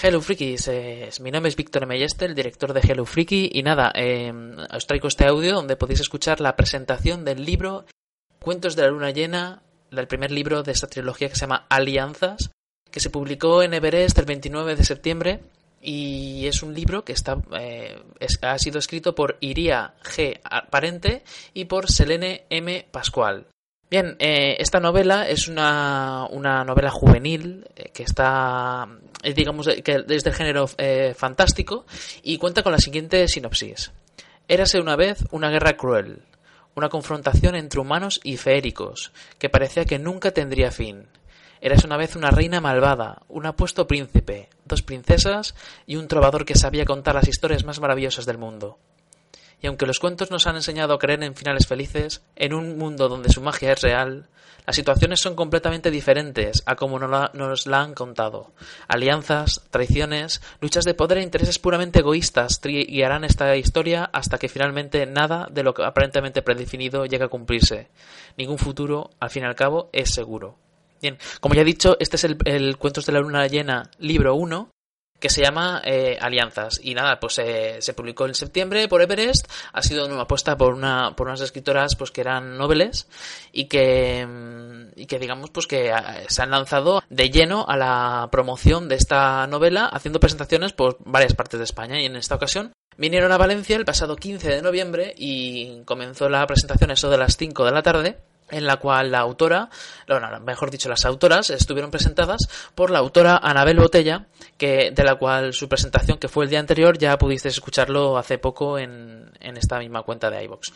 Hello Frikis, eh, mi nombre es Víctor Melleste, el director de Hello Friki, y nada, eh, os traigo este audio donde podéis escuchar la presentación del libro Cuentos de la Luna Llena, el primer libro de esta trilogía que se llama Alianzas, que se publicó en Everest el 29 de septiembre y es un libro que está eh, ha sido escrito por Iria G. Parente y por Selene M. Pascual. Bien, eh, esta novela es una, una novela juvenil eh, que está, digamos, que es del género fantástico y cuenta con la siguiente sinopsis. Érase una vez una guerra cruel, una confrontación entre humanos y feéricos, que parecía que nunca tendría fin. Eras una vez una reina malvada, un apuesto príncipe, dos princesas y un trovador que sabía contar las historias más maravillosas del mundo. Y aunque los cuentos nos han enseñado a creer en finales felices, en un mundo donde su magia es real, las situaciones son completamente diferentes a como nos la han contado. Alianzas, traiciones, luchas de poder e intereses puramente egoístas guiarán esta historia hasta que finalmente nada de lo aparentemente predefinido llega a cumplirse. Ningún futuro, al fin y al cabo, es seguro. Bien, como ya he dicho, este es el, Cuentos de la Luna Llena, libro 1, que se llama eh, Alianzas. Y nada, pues eh, se publicó en septiembre por Everest. Ha sido una apuesta por una por unas escritoras pues que eran noveles y que mm, y que digamos pues que eh, se han lanzado de lleno a la promoción de esta novela, haciendo presentaciones por varias partes de España. Y en esta ocasión vinieron a Valencia el pasado 15 de noviembre y comenzó la presentación eso de las 5 de la tarde en la cual la autora, mejor dicho, las autoras estuvieron presentadas por la autora Anabel Botella, que, de la cual su presentación, que fue el día anterior, ya pudisteis escucharlo hace poco en, en esta misma cuenta de iVox.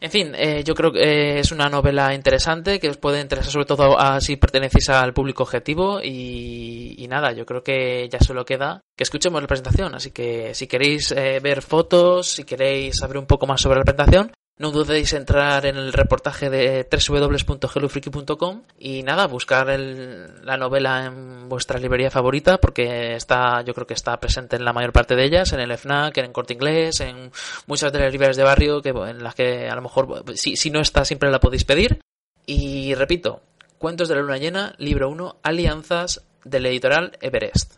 En fin, eh, yo creo que eh, es una novela interesante que os puede interesar sobre todo si pertenecéis al público objetivo y, y, nada, yo creo que ya solo queda que escuchemos la presentación, así que si queréis eh, ver fotos, si queréis saber un poco más sobre la presentación, no dudéis entrar en el reportaje de www.hellofreaky.com y nada, buscar la novela en vuestra librería favorita porque está, yo creo que está presente en la mayor parte de ellas, en el FNAC, en el Corte Inglés, en muchas de las librerías de barrio que, en las que a lo mejor, si, si no está, siempre la podéis pedir. Y repito, Cuentos de la Luna Llena, libro 1, Alianzas del editorial Everest.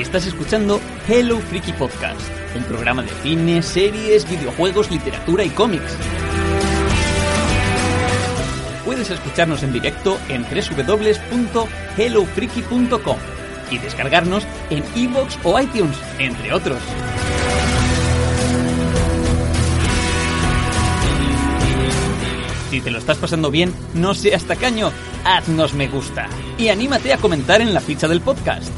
Estás escuchando Hello Freaky Podcast, un programa de cine, series, videojuegos, literatura y cómics. Puedes escucharnos en directo en www.hellofreaky.com y descargarnos en iVoox o iTunes, entre otros. Si te lo estás pasando bien, no seas tacaño, haznos me gusta y anímate a comentar en la ficha del podcast.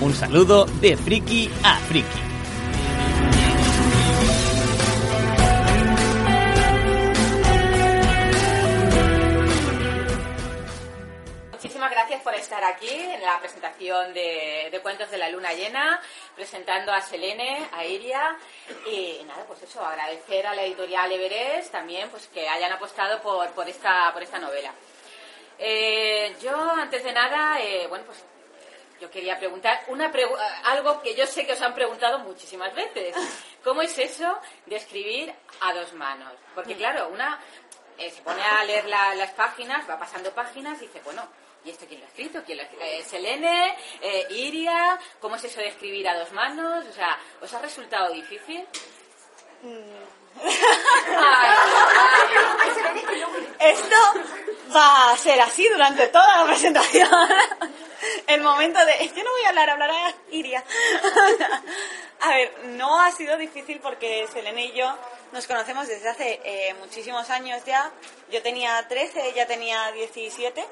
Un saludo de friki a friki. Muchísimas gracias por estar aquí en la presentación de, Cuentos de la Luna Llena, presentando a Selene, a Iria y nada, pues eso, agradecer a la editorial Everest también pues que hayan apostado por, por, esta, por esta novela. Eh, yo, antes de nada, eh, bueno, pues yo quería preguntar una algo que yo sé que os han preguntado muchísimas veces. ¿Cómo es eso de escribir a dos manos? Porque claro, una eh, se pone a leer las páginas, va pasando páginas y dice, bueno, ¿y esto quién lo ha escrito? ¿Quién lo ha eh, Selene, eh, Iria, ¿cómo es eso de escribir a dos manos? O sea, ¿os ha resultado difícil? Mm. Esto va a ser así durante toda la presentación. El momento de, yo no voy a hablar, hablará Iria. A ver, no ha sido difícil porque Selene y yo nos conocemos desde hace eh, muchísimos años ya. Yo tenía 13, ella tenía 17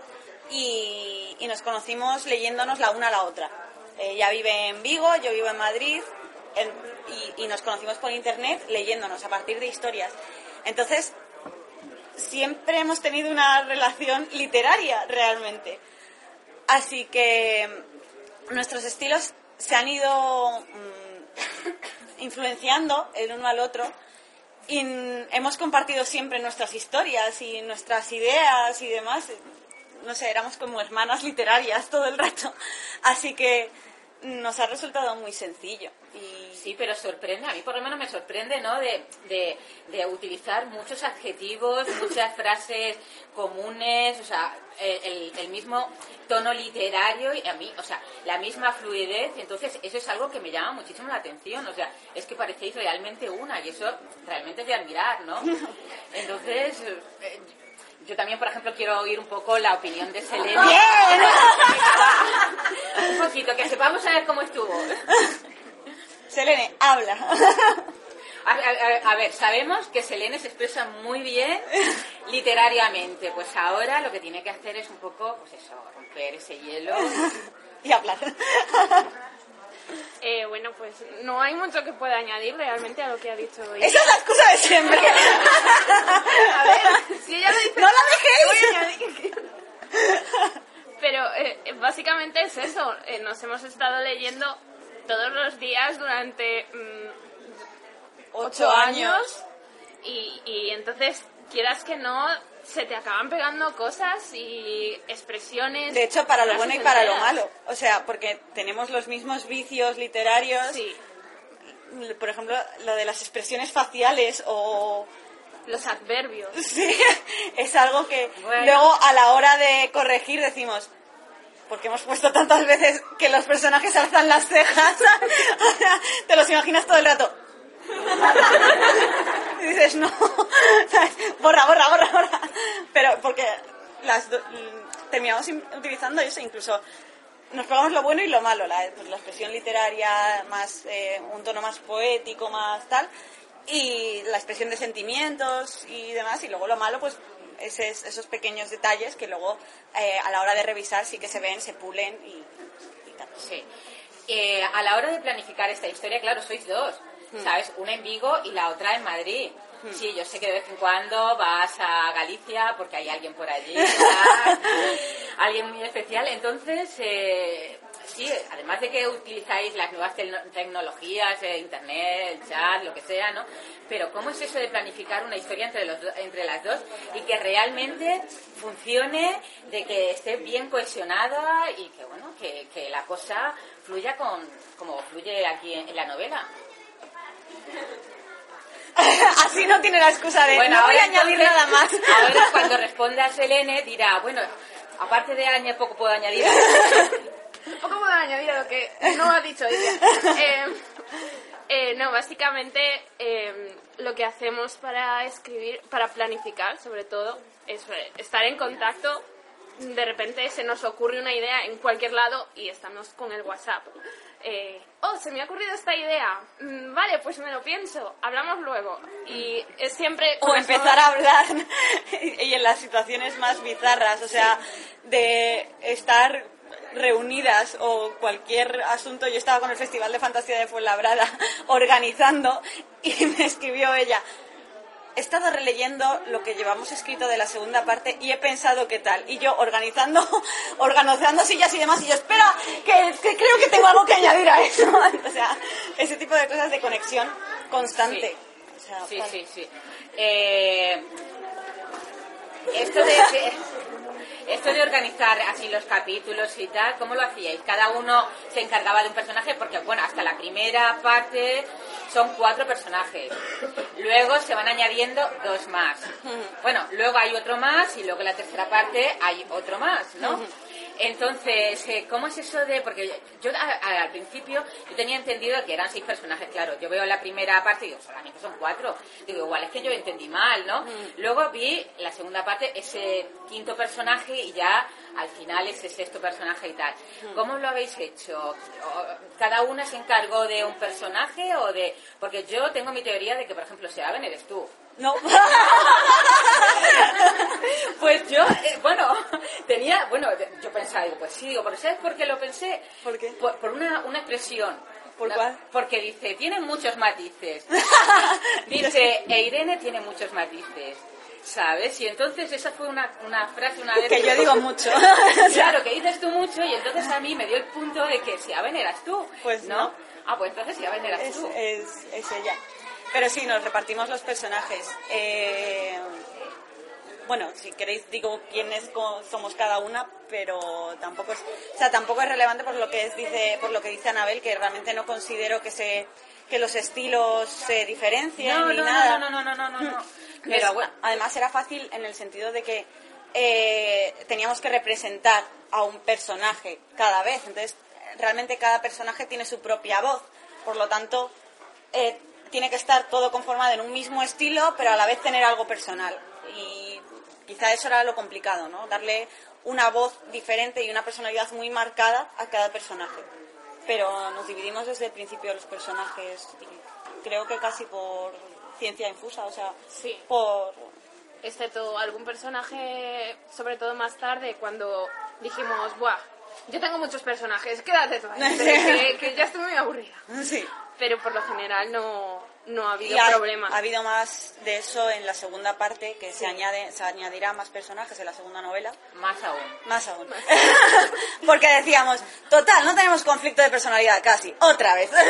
y, y nos conocimos leyéndonos la una a la otra. Ella vive en Vigo, yo vivo en Madrid y, nos conocimos por internet leyéndonos a partir de historias. Entonces, siempre hemos tenido una relación literaria realmente. Así que nuestros estilos se han ido mm, influenciando el uno al otro y n- hemos compartido siempre nuestras historias y nuestras ideas y demás. No sé, éramos como hermanas literarias todo el rato. Así que nos ha resultado muy sencillo. Sí, pero sorprende, a mí por lo menos me sorprende, ¿no? De, de, de utilizar muchos adjetivos, muchas frases comunes, o sea, el, el mismo tono literario y a mí, o sea, la misma fluidez. Entonces, eso es algo que me llama muchísimo la atención, o sea, es que parecéis realmente una y eso realmente es de admirar, ¿no? Entonces, eh, yo también, por ejemplo, quiero oír un poco la opinión de Selene. un poquito, que sepamos a ver cómo estuvo. Selene, habla. A, a- a ver, sabemos que Selene se expresa muy bien literariamente. Pues ahora lo que tiene que hacer es un poco, pues eso, romper ese hielo. y hablar. Eh, bueno, pues no hay mucho que pueda añadir realmente a lo que ha dicho hoy. Esa es la excusa de siempre. A ver, si ella lo dice, ¡No la dejéis! voy a añadir. Pero eh, básicamente es eso. eh, nos hemos estado leyendo todos los días durante mm, Ocho años. y, y entonces quieras que no se te acaban pegando cosas y expresiones. De hecho, para lo bueno y para lo malo. O sea, porque tenemos los mismos vicios literarios. Sí, Por ejemplo, lo de las expresiones faciales o... los adverbios. Sí, es algo que Bueno. luego a la hora de corregir decimos... Porque hemos puesto tantas veces que los personajes alzan las cejas. Te los imaginas todo el rato. Y dices, no, borra, borra, borra, borra. Pero porque las terminamos utilizando eso, incluso nos pegamos lo bueno y lo malo, la, pues, la expresión literaria, más eh, un tono más poético, más tal, y la expresión de sentimientos y demás, y luego lo malo, pues ese- esos pequeños detalles que luego eh, a la hora de revisar sí que se ven, se pulen y, y tal. Sí. Eh, a la hora de planificar esta historia, claro, sois dos, ¿sabes? Una en Vigo y la otra en Madrid. Sí, yo sé que de vez en cuando vas a Galicia porque hay alguien por allí, alguien muy especial. Entonces, eh, sí, además de que utilizáis las nuevas tecno- tecnologías, eh, internet, el chat, lo que sea, ¿no? Pero ¿cómo es eso de planificar una historia entre, los, do- entre las dos y que realmente funcione, de que esté bien cohesionada y que, bueno, que, que la cosa fluya con, como fluye aquí en, en la novela? Así no tiene la excusa de no voy a añadir nada más. Ahora cuando responda Selene dirá, bueno, aparte de Aña poco puedo añadir. Poco puedo añadir a lo que no ha dicho ella. Eh, eh, no, básicamente eh, lo que hacemos para escribir, para planificar sobre todo, es eh, estar en contacto. De repente se nos ocurre una idea en cualquier lado y estamos con el WhatsApp. Eh, oh, se me ha ocurrido esta idea. Mm, vale, pues me lo pienso. Hablamos luego. Y es siempre... o empezar a hablar y en las situaciones más bizarras, o sea, de estar reunidas o cualquier asunto. Yo estaba con el Festival de Fantasía de Fuenlabrada organizando y me escribió ella. He estado releyendo lo que llevamos escrito de la segunda parte y he pensado qué tal. Y yo organizando, organizando sillas y demás, y yo, espera, que, que creo que tengo algo que añadir a eso. O sea, ese tipo de cosas de conexión constante. O sea, Sí, sí, sí. Eh, esto de que- esto de organizar así los capítulos y tal, ¿cómo lo hacíais? Cada uno se encargaba de un personaje porque bueno, hasta la primera parte son cuatro personajes. Luego se van añadiendo dos más. Bueno, luego hay otro más y luego en la tercera parte hay otro más, ¿no? Entonces, eh, ¿cómo es eso de...? Porque yo a- a- al principio yo tenía entendido que eran seis personajes, claro. Yo veo la primera parte y digo, solamente son cuatro. Digo, igual es que yo entendí mal, ¿no? Luego vi la segunda parte, ese quinto personaje y ya al final ese sexto personaje y tal. ¿Cómo lo habéis hecho? ¿O- ¿Cada una se encargó de un personaje o de...? Porque yo tengo mi teoría de que, por ejemplo, Seaben eres tú. No. Pues yo, eh, bueno, tenía, bueno, yo pensaba, digo, pues sí, digo, pero ¿sabes por qué lo pensé? ¿Por qué? Por, por una, una expresión ¿Por cuál? Porque dice, tiene muchos matices. dice, e Irene tiene muchos matices. ¿Sabes? Y entonces esa fue una, una frase una vez Que yo digo mucho. Claro, que dices tú mucho y entonces a mí me dio el punto de que si Aben eras tú. Pues no. Ah, pues entonces si Aben eras es, tú. es, es ella. Pero sí, nos repartimos los personajes. Eh, bueno, si queréis digo quiénes somos cada una, pero tampoco es, o sea, tampoco es relevante por lo que es- dice, por lo que dice Anabel, que realmente no considero que se que los estilos se diferencien No, ni no, nada. no, no, no, no, no, no. Pero Pero bueno, además era fácil en el sentido de que eh, teníamos que representar a un personaje cada vez. Entonces, realmente cada personaje tiene su propia voz. Por lo tanto, eh, tiene que estar todo conformado en un mismo estilo, pero a la vez tener algo personal. Y quizá eso era lo complicado, ¿no? Darle una voz diferente y una personalidad muy marcada a cada personaje. Pero nos dividimos desde el principio los personajes y creo que casi por ciencia infusa, o sea, Sí. por... excepto algún personaje, sobre todo más tarde, cuando dijimos, ¡buah! Yo tengo muchos personajes, quédate tú ahí, que, que ya estoy muy aburrida. Sí. Pero por lo general no, no ha habido Y ha, problema. ha habido más de eso en la segunda parte, que se, añade, se añadirá más personajes en la segunda novela. más aún. Más aún. Porque decíamos, total, no tenemos conflicto de personalidad casi. Otra vez.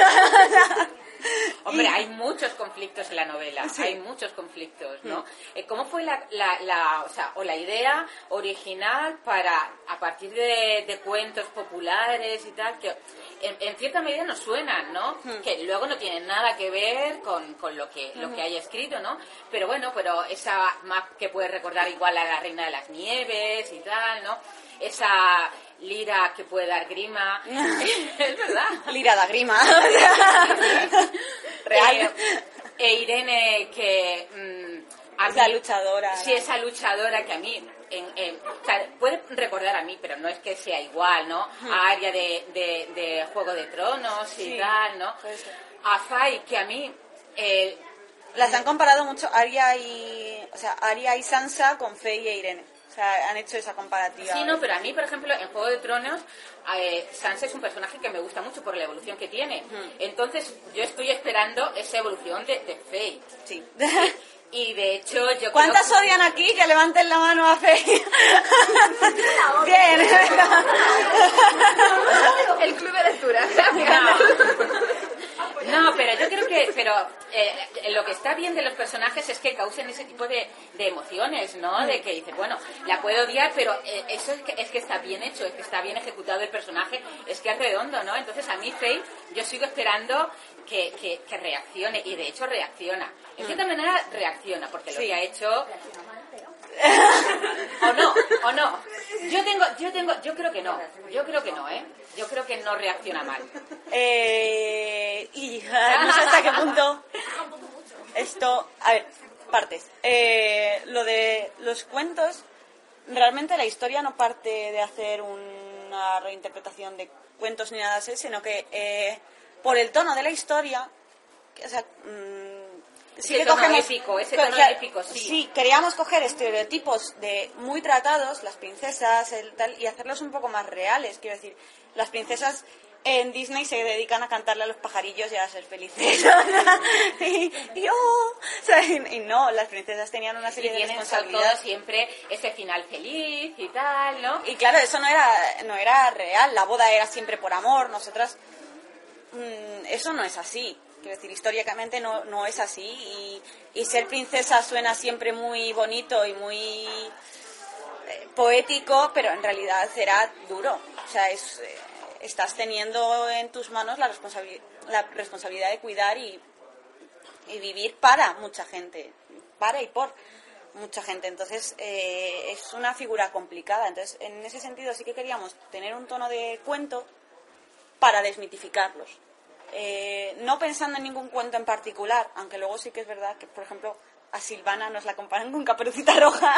Hombre, Y- hay muchos conflictos en la novela, Sí. hay muchos conflictos, ¿no? Eh, ¿Cómo fue la, la, la- o sea, o la idea original para, a partir de, de cuentos populares y tal, que en, en cierta medida nos suenan, ¿no? Que luego no tienen nada que ver con, con lo que lo que hay escrito, ¿no? Pero bueno, pero esa map que puede recordar igual a la Reina de las Nieves y tal, ¿no? Esa lira que puede dar grima, es verdad. Lira da grima. Real. Eh, e Irene que mm, a mí- luchadora. sí esa luchadora que a mí en- en- o sea, puede recordar a mí pero no es que sea igual no a Aria de, de, de Juego de Tronos y Sí, tal no a Fai que a mí eh, Las han comparado mucho Arya y, o sea, Arya y Sansa con Faye e Irene. O sea, han hecho esa comparativa. Sí, no, pero a mí, por ejemplo, en Juego de Tronos, eh, Sansa es un personaje que me gusta mucho por la evolución que tiene. Entonces, yo estoy esperando esa evolución de, de Faye. Sí. Y de hecho, yo ¿Cuántas creo odian aquí? Que levanten la mano a Faye. Bien. El club de lectura. No. Pero yo creo que pero eh, lo que está bien de los personajes es que causen ese tipo de, de emociones, ¿no? De que dices, bueno, la puedo odiar, pero eh, eso es que, es que está bien hecho, es que está bien ejecutado el personaje, es que es redondo, ¿no? Entonces a mí Faye, yo sigo esperando que, que, que reaccione, y de hecho reacciona. En cierta manera reacciona, porque lo Sí. que ha hecho... o no, o no. Yo tengo, yo tengo, yo creo que no, yo creo que no, ¿eh? Yo creo que no reacciona mal. Eh, y no sé hasta qué punto esto... A ver, partes. Eh, lo de los cuentos, realmente la historia no parte de hacer una reinterpretación de cuentos ni nada así, sino que eh, por el tono de la historia, o sea... mm, sí Ese que tono cogemos- épico, ese claro, épico, sí. Sí, queríamos coger estereotipos de muy tratados, las princesas, el tal, y hacerlos un poco más reales. Quiero decir, las princesas en Disney se dedican a cantarle a los pajarillos y a ser felices. y, y, oh, sea, y- y no, las princesas tenían una Y serie de sobre todo responsabilidades. siempre ese final feliz y tal, ¿no? Y claro, eso no era, no era real, la boda era siempre por amor, nosotras... mm, eso no es así. Quiero decir, históricamente no, no es así y, ser princesa suena siempre muy bonito y muy eh, poético, pero en realidad será duro. O sea, es, eh, estás teniendo en tus manos la, la responsabilidad de cuidar y, y vivir para mucha gente, para y por mucha gente. Entonces, eh, es una figura complicada. Entonces, en ese sentido sí que queríamos tener un tono de cuento para desmitificarlos. Eh, no pensando en ningún cuento en particular, aunque luego sí que es verdad que, por ejemplo, a Silvana nos la comparan con Caperucita Roja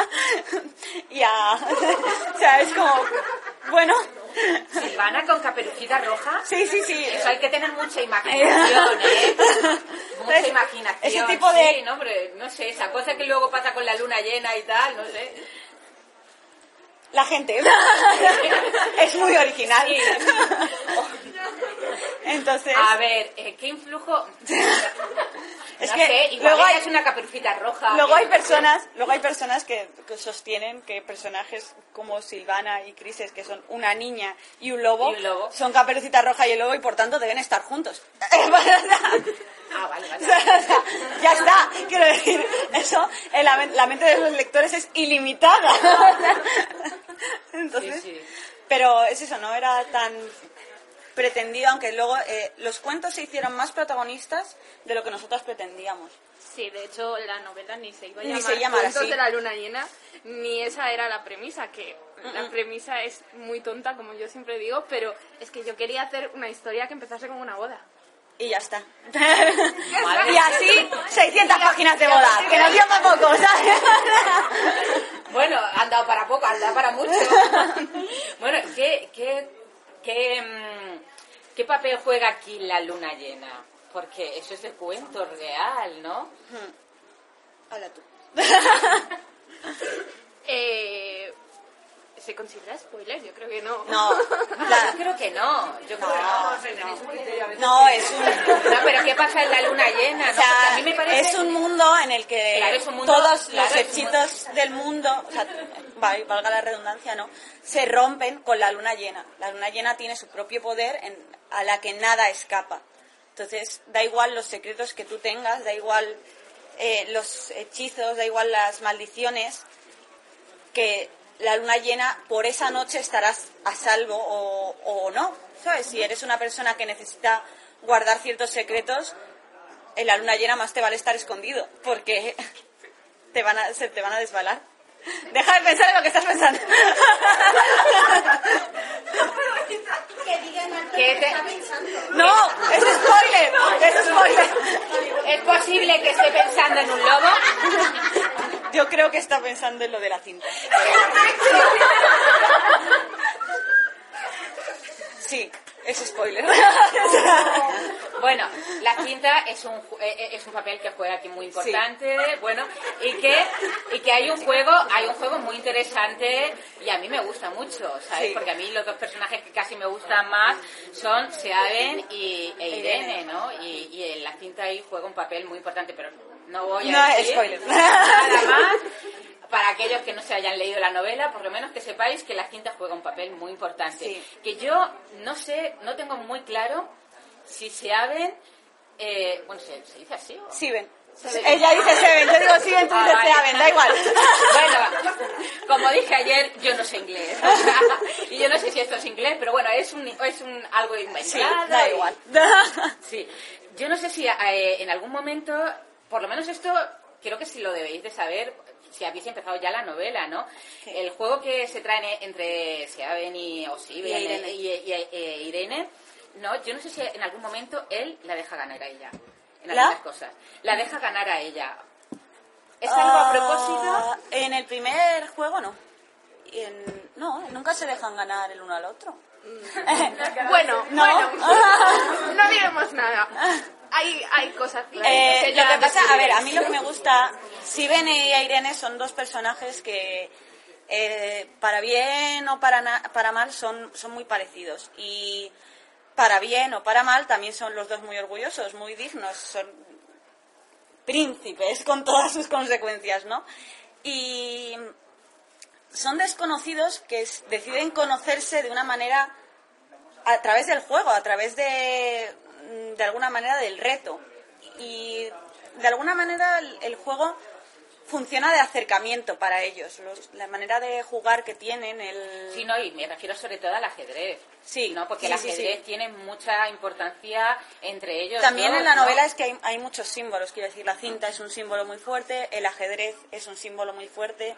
y a... o sea, es como... Bueno, Silvana con caperucita roja. sí, sí, sí. Eso hay que tener mucha imaginación, ¿eh? Mucha imaginación. ese tipo de- Sí, no, no sé, esa cosa que luego pasa con la luna llena y tal, no sé. La gente. es muy original. Sí. Entonces, A ver, eh, ¿qué influjo? es No que sé, igual luego hay, es una caperucita roja. luego hay personas, luego hay personas que, que sostienen que personajes como Silvana y Crises, que son una niña y un lobo, Y un lobo. son Caperucita Roja y el lobo y por tanto deben estar juntos. Ah, vale, vale. Sea, ya está, quiero decir, eso, en la, men- la mente de los lectores es ilimitada. Entonces, Sí, sí. pero es eso, no era tan pretendido, aunque luego eh, los cuentos se hicieron más protagonistas de lo que nosotros pretendíamos. Sí, de hecho la novela ni se iba a llamar se Cuentos así. de la luna llena, ni esa era la premisa, que la premisa es muy tonta, como yo siempre digo, pero es que yo quería hacer una historia que empezase como una boda. Y ya está. y así, 600 páginas de boda, que nos dio para poco, ¿sabes? Bueno, han dado para poco, han dado para mucho. bueno, ¿qué, qué, qué, mm, qué papel juega aquí la luna llena? Porque eso es de cuento real, ¿no? Habla tú. Eh, ¿Se considera spoiler? Yo creo que no. No, la- Yo creo que no. Yo creo que no. no, es un... No, pero ¿qué pasa en la luna llena? O no? Porque sea, a mí me parece... es un mundo en el que Claro, mundo- todos claro, los hechitos del mundo, o sea, val- valga la redundancia, ¿no? Se rompen con la luna llena. La luna llena tiene su propio poder en- a la que nada escapa. Entonces, da igual los secretos que tú tengas, da igual eh, los hechizos, da igual las maldiciones, que la luna llena por esa noche estarás a salvo o, o no. ¿Sabes? Si eres una persona que necesita guardar ciertos secretos, en la luna llena más te vale estar escondido, porque te van a, se te van a desbalar. Deja de pensar en lo que estás pensando. que te- No, es spoiler, es spoiler. ¿Es posible que esté pensando en un lobo? Yo creo que está pensando en lo de la cinta. Sí, es spoiler. Bueno, la cinta es un, eh, eh, es un papel que juega aquí muy importante, bueno, y que, y que hay un juego, hay un juego muy interesante y a mí me gusta mucho, ¿sabes? Sí. Porque a mí los dos personajes que casi me gustan más son Seaven y e Irene, ¿no? Y, y en la cinta ahí juega un papel muy importante, pero no voy a No, decir spoiler. nada más. Para aquellos que no se hayan leído la novela, por lo menos que sepáis que la cinta juega un papel muy importante. Sí. Que yo no sé, no tengo muy claro si se abren, eh, bueno, ¿se, se dice así? o? Siben. Ella dice Seven, yo digo tú Ah, dices vale. Seven, da igual. Bueno, como dije ayer, yo no sé inglés. y yo no sé si esto es inglés, pero bueno, es un, es un algo inventado. Sí, da y- igual. Sí. Yo no sé si eh, en algún momento, por lo menos esto, creo que sí lo debéis de saber, si habéis empezado ya la novela, ¿no? El juego que se trae entre Seaven y Y Irene. y- y- y- e Irene, no, yo no sé si en algún momento él la deja ganar a ella. En ¿La? algunas cosas. La deja ganar a ella. ¿Es algo a propósito? Ah, En el primer juego no. En- no, nunca se dejan ganar el uno al otro. Bueno, No. bueno, no diremos nada. Hay, hay cosas Eh, lo que pasa, a ver, a mí lo que me gusta, Siben y Irene son dos personajes que eh, para bien o para, na- para mal son, son muy parecidos. Y para bien o para mal también son los dos muy orgullosos, muy dignos, son príncipes con todas sus consecuencias, ¿no? Y son desconocidos que deciden conocerse de una manera a través del juego, a través de, de alguna manera del reto. Y de alguna manera el, el juego funciona de acercamiento para ellos. Los- la manera de jugar que tienen, el... Sí, no, y me refiero sobre todo al ajedrez. Sí, ¿no? Porque sí, el ajedrez sí. tiene mucha importancia entre ellos. También en la ¿no? novela es que hay, hay muchos símbolos, quiero decir, la cinta es un símbolo muy fuerte, el ajedrez es un símbolo muy fuerte,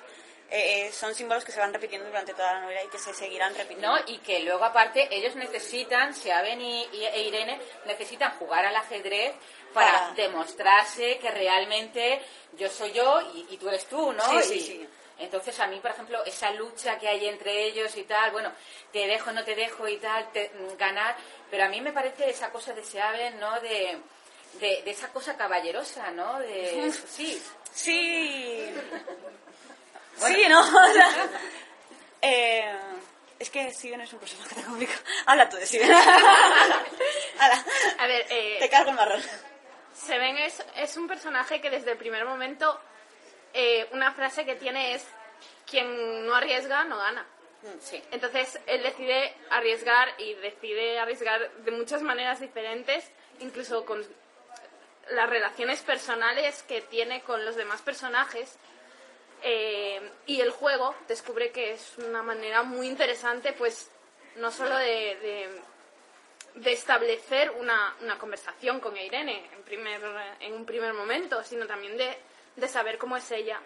eh, eh, son símbolos que se van repitiendo durante toda la novela y que se seguirán repitiendo. ¿no? Y que luego aparte ellos necesitan, Seaven y, y- e Irene, necesitan jugar al ajedrez para Para- demostrarse que realmente yo soy yo y, y tú eres tú, ¿no? Sí, sí. Entonces a mí, por ejemplo, esa lucha que hay entre ellos y tal, bueno, te dejo, no te dejo y tal, te- mm, ganar, pero a mí me parece esa cosa de Seaven, ¿no? De, de, de esa cosa caballerosa, ¿no? De, sí, Sí. Sí, ¿no? O sea, eh, Es que Siben es un personaje tan complicado. Habla tú de. Hala, A ver, eh, te cargo el marrón. Seven es, es un personaje que desde el primer momento eh, una frase que tiene es quien no arriesga no gana. Sí. Entonces él decide arriesgar y decide arriesgar de muchas maneras diferentes, incluso con las relaciones personales que tiene con los demás personajes. Eh, y el juego descubre que es una manera muy interesante, pues no solo de, de- de establecer una, una conversación con Irene en, primer, en un primer momento, sino también de, de saber cómo es ella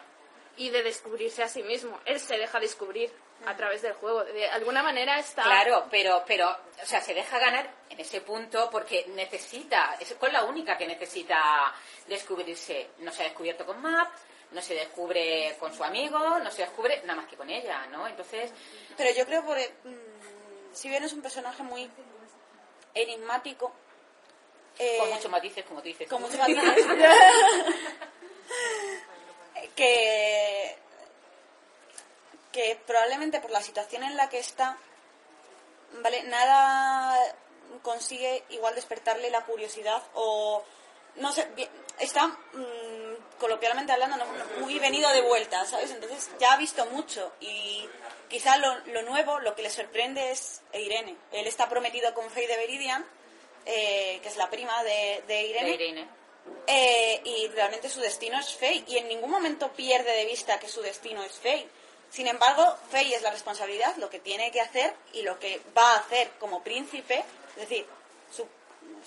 y de descubrirse a sí mismo. Él se deja descubrir a través del juego. De alguna manera está... Claro, pero, pero, o sea, se deja ganar en ese punto porque necesita, es con la única que necesita descubrirse. No se ha descubierto con Map, no se descubre con su amigo, no se descubre nada más que con ella, ¿no? Entonces, Pero yo creo que si bien es un personaje muy enigmático, eh, con muchos matices, como tú dices. con tú. muchos matices, que que probablemente por la situación en la que está, vale, nada consigue igual despertarle la curiosidad o no sé, está mm, coloquialmente hablando no- muy venido de vuelta, ¿sabes? Entonces ya ha visto mucho y quizá lo, lo nuevo, lo que le sorprende es Irene. Él está prometido con Faye de Viridian, eh, que es la prima de. De Irene. Eh, y realmente su destino es Faye y en ningún momento pierde de vista que su destino es Faye. Sin embargo, Faye es la responsabilidad, lo que tiene que hacer y lo que va a hacer como príncipe, es decir, su,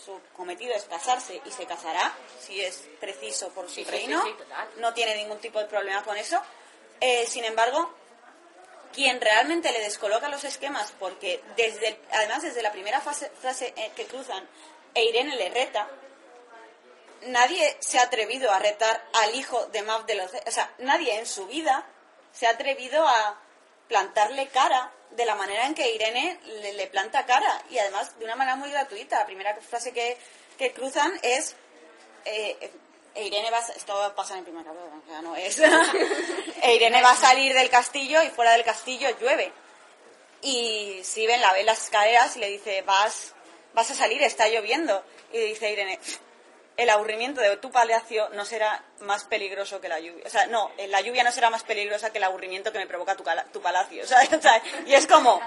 su cometido es casarse y se casará, si es preciso por su Sí, reino, sí, sí, total. no tiene ningún tipo de problema con eso. Eh, sin embargo, quien realmente le descoloca los esquemas, porque desde, además desde la primera fase, frase eh, que cruzan, e Irene le reta, nadie se ha atrevido a retar al hijo de Mav de los... O sea, nadie en su vida se ha atrevido a plantarle cara de la manera en que Irene le, le planta cara y además de una manera muy gratuita. La primera frase que, que cruzan es... eh, Irene va a, esto pasa en el primer capítulo, o sea, no es. E Irene va a salir del castillo y fuera del castillo llueve. Y Siben la ve en las escaleras y le dice, vas, vas a salir, está lloviendo. Y dice Irene, el aburrimiento de tu palacio no será más peligroso que la lluvia. O sea, no, la lluvia no será más peligrosa que el aburrimiento que me provoca tu, palacio. ¿sabes? O sea, y es como,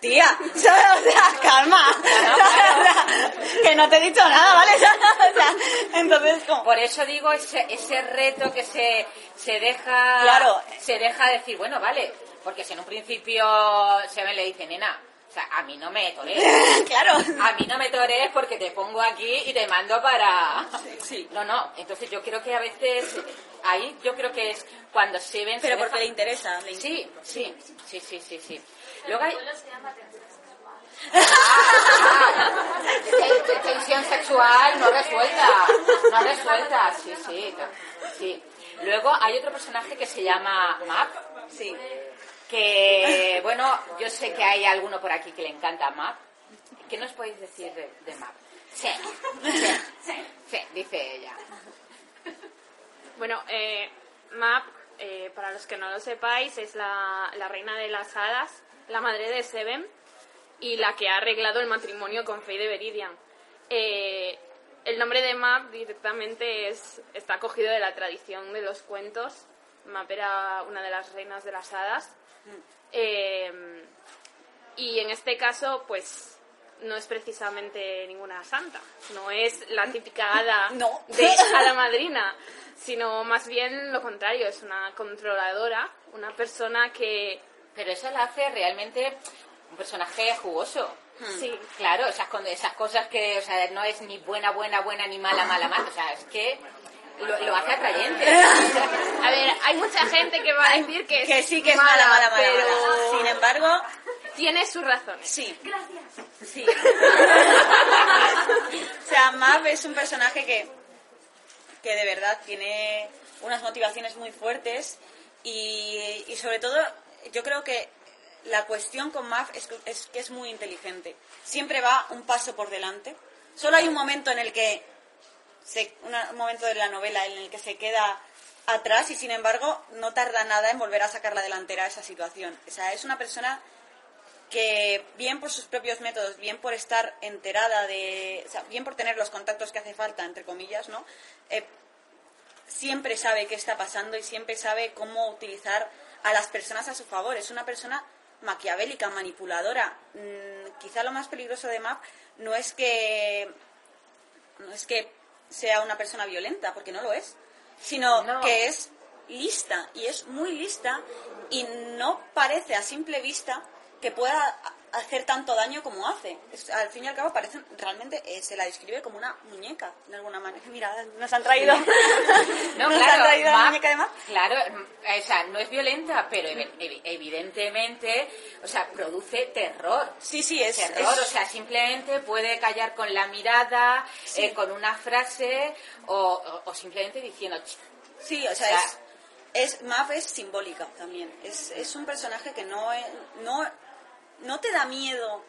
tía, ¿sabes? o sea, calma. O sea, que no te he dicho nada, ¿vale? O sea, entonces, como... Por eso digo ese, ese reto que se, se deja Claro. se deja decir, bueno, vale, porque si en un principio se me le dice, nena, o sea, a mí no me torees, claro. a mí no me torees porque te pongo aquí y te mando para... Sí. No, no, entonces yo creo que a veces, ahí yo creo que es cuando se ven... Pero se porque deja- le interesa. le Sí, sí, sí, sí, sí, sí. Luego hay... Ten- tensión sexual no resuelta, no resuelta, sí, sí, sí. Luego hay otro personaje que se llama Map, Sí. Que, bueno, yo sé que hay alguno por aquí que le encanta Map. ¿Qué nos podéis decir de, de Map? Sí, sí, sí, dice ella. Bueno, eh, Map, eh, para los que no lo sepáis, es la, la reina de las hadas, la madre de Seven y la que ha arreglado el matrimonio con Faye de Viridian. Eh, el nombre de Map directamente es, está cogido de la tradición de los cuentos. Map era una de las reinas de las hadas. Eh, y en este caso, pues no es precisamente ninguna santa, no es la típica hada No. de hada madrina, sino más bien lo contrario, es una controladora, una persona que Pero eso la hace realmente un personaje jugoso. sí, Claro, esas, con- esas cosas que, o sea, no es ni buena, buena, buena, ni mala, mala, mala. O sea, es que lo, lo hace atrayente. a ver, hay mucha gente que va a decir que, Que sí que es mala, mala, mala, pero mala. Sin embargo, tiene sus razones. sí. Sí. o sea, Mav es un personaje que, que de verdad tiene unas motivaciones muy fuertes y, y sobre todo yo creo que la cuestión con Mav es, es que es muy inteligente. Siempre va un paso por delante. Solo hay un momento en el que un momento de la novela en el que se queda atrás y sin embargo no tarda nada en volver a sacar la delantera a esa situación. O sea, es una persona que bien por sus propios métodos, bien por estar enterada de, bien por tener los contactos que hace falta, entre comillas, ¿no? Eh, siempre sabe qué está pasando y siempre sabe cómo utilizar a las personas a su favor. Es una persona maquiavélica, manipuladora. Mm, quizá lo más peligroso de Map no es que no es que sea una persona violenta, porque no lo es, sino No. que es lista y es muy lista y no parece a simple vista que pueda hacer tanto daño como hace. Es- al fin y al cabo parece realmente eh, se la describe como una muñeca de alguna manera. Mira, nos han traído, No, nos claro, han traído la Map- muñeca de Map. Claro, mm, o sea, no es violenta, pero evi- evi- evidentemente, o sea, produce terror. Sí, sí, es, terror, es- o sea, simplemente puede callar con la mirada, Sí. eh, con una frase o, o- o simplemente diciendo. Sí, o sea, O sea, es, es Mav es simbólica también. Es, es un personaje que no, es- no, no te da miedo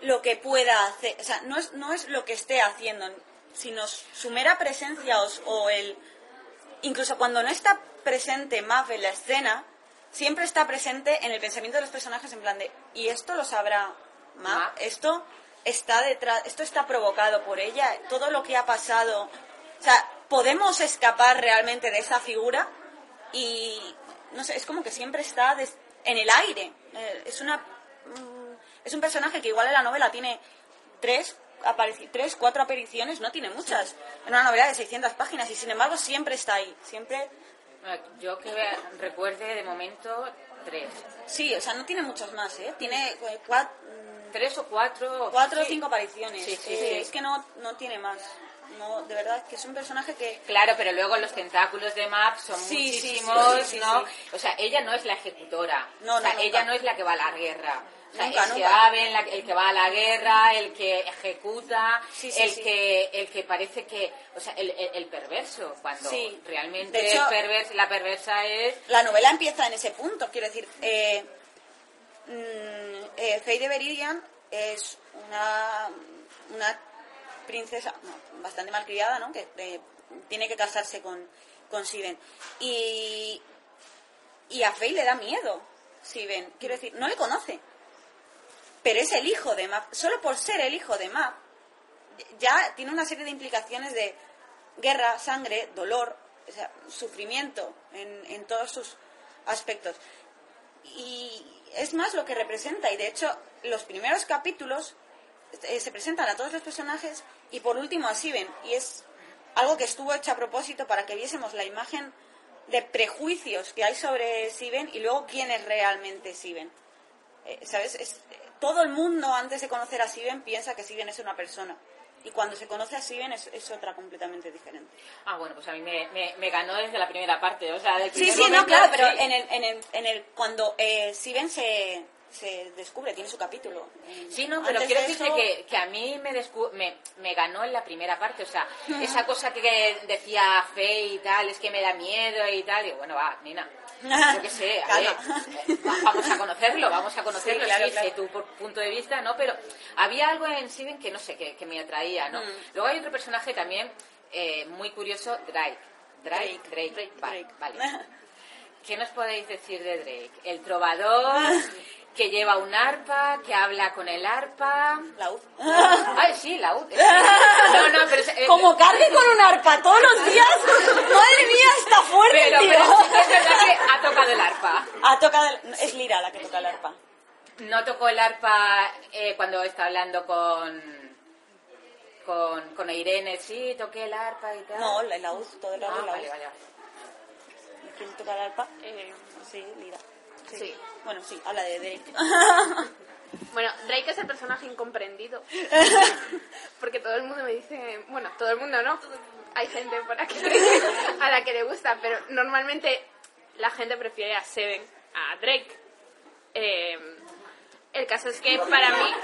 lo que pueda hacer. O sea, no es, no es lo que esté haciendo, sino su mera presencia o, o el... Incluso cuando no está presente Mav en la escena, siempre está presente en el pensamiento de los personajes en plan de, ¿y esto lo sabrá Mav? Esto está detrás, esto está provocado por ella, todo lo que ha pasado. O sea, podemos escapar realmente de esa figura y no sé, es como que siempre está des- en el aire. Eh, es una mm, es un personaje que igual en la novela tiene tres tres, cuatro apariciones, no tiene muchas. En una novela de 600 páginas y sin embargo siempre está ahí, siempre Bueno, Yo que recuerde de momento tres. Sí, o sea, no tiene muchos más, ¿eh? Tiene eh, cua- mm, Tres o cuatro. cuatro o cinco apariciones. Sí, Eh. Es que no, no tiene más. No, de verdad, que es un personaje que... Claro, pero luego los tentáculos de Map son Sí, sí, sí, muchísimos, sí, sí, ¿no? sí. O sea, ella no es la ejecutora. No, o sea, no, ella nunca. no es la que va a la guerra. O sea, Nunca, el, que nunca. va a ver la- el que va a la guerra, el que ejecuta, Sí, sí, el sí. que el que parece que, o sea, el, el- el perverso, cuando Sí. realmente hecho- la perversa es La novela empieza en ese punto, quiero decir, eh, mm, eh, Faye de Beridian es una, una princesa bastante malcriada, ¿no? Que eh, tiene que casarse con, con Siben. Y, y a Faye le da miedo, Siben. Quiero decir, no le conoce. Pero es el hijo de Map. Solo por ser el hijo de Map, ya tiene una serie de implicaciones de guerra, sangre, dolor, o sea, sufrimiento en, en todos sus aspectos. Y es más lo que representa, y de hecho los primeros capítulos eh, se presentan a todos los personajes y por último a Siben, y es algo que estuvo hecho a propósito para que viésemos la imagen de prejuicios que hay sobre Siben y luego quién es realmente Siben. Eh, ¿Sabes? Es- todo el mundo antes de conocer a Siben piensa que Siben es una persona. Y cuando se conoce a Siben es, es otra completamente diferente. Ah, bueno, pues a mí me, me, me ganó desde la primera parte, o sea, del Sí, sí, no, claro, pero en el, en el, en el, cuando eh, Siben se, se descubre, tiene su capítulo. Sí, no, pero antes quiero de decirte eso- que, que a mí me, descu- me, me ganó en la primera parte, o sea, esa cosa que decía Fe y tal, es que me da miedo y tal, y bueno, va, Nina, yo qué sé, a ver, vamos a conocerlo, vamos a conocerlo, Sí, claro, sí, claro. sé tu por- punto de vista, ¿no? Pero había algo en Steven que no sé, que, que me atraía, ¿no? Mm. Luego hay otro personaje también eh, muy curioso, Drake. Drake, Drake, Drake, Drake. vale. ¿Qué nos podéis decir de Drake? El trovador que lleva un arpa, que habla con el arpa. La UZ. Ay, sí, la UD. No, no, pero... eh, Como cargue con un arpa todos los días. Madre mía, está fuerte, Pero, tío. pero sí que es verdad que ha tocado el arpa. Ha tocado el- es Lira la que toca el arpa. No tocó el arpa eh, cuando está hablando con... Con, con Irene, sí, toqué el arpa y tal. No, la, la todo el rato Ah, vale, vale, vale. ¿Quién toca el arpa? Eh, Sí, Lira. Sí. Bueno, sí, habla de Drake. Bueno, Drake es el personaje incomprendido. Porque todo el mundo me dice, bueno, todo el mundo no. Hay gente por aquí a la que le gusta, pero normalmente la gente prefiere a Seven, a Drake. Eh, el caso es que para mí,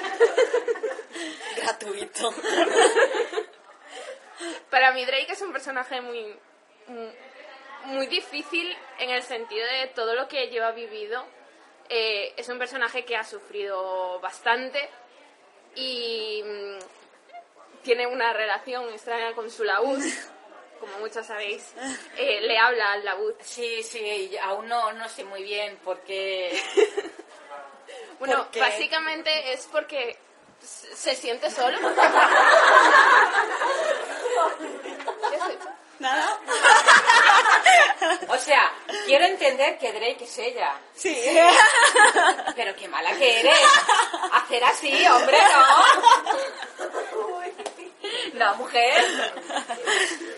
Gratuito. para mí Drake es un personaje muy, muy, muy difícil en el sentido de todo lo que lleva vivido. Eh, es un personaje que ha sufrido bastante y mm, tiene una relación extraña con su laúd, como muchos sabéis. Eh, le habla al laúd. Sí, sí, aún no, no sé muy bien por qué... Bueno, Porque- básicamente es porque se se siente solo. ¿Qué has hecho? Nada. O sea, quiero entender que Drake es ella. Sí. Pero qué mala que eres. Hacer así, hombre, no. No, mujer.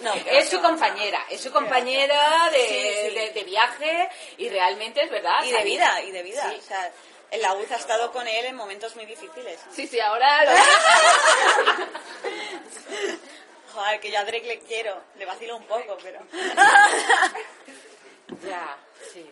No, Es su compañera, es su compañera de, Sí, sí. de- de viaje y realmente es verdad. Y de vida, y de vida. Sí. O sea, el laúd ha estado con él en momentos muy difíciles. Sí, sí, ahora lo Joder, que yo a Drake le quiero. Le vacilo un poco, pero... Ya, sí.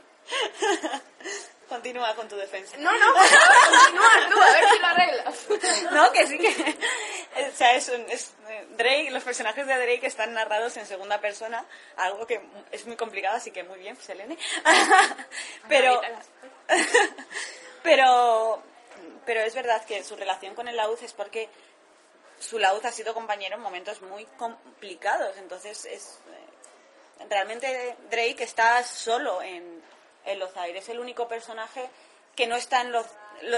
Continúa con tu defensa. No, no, continúa tú, a ver si lo arreglas. No, que sí que... O sea, es, un- es- Drake, los personajes de Drake están narrados en segunda persona, algo que es muy complicado, así que muy bien, Selene. Pero... Pero... Pero es verdad que su relación con el laúd es porque su laúd ha sido compañero en momentos muy complicados. Entonces es... eh, Realmente Drake está solo en, en Lozair. Es el único personaje que no está en los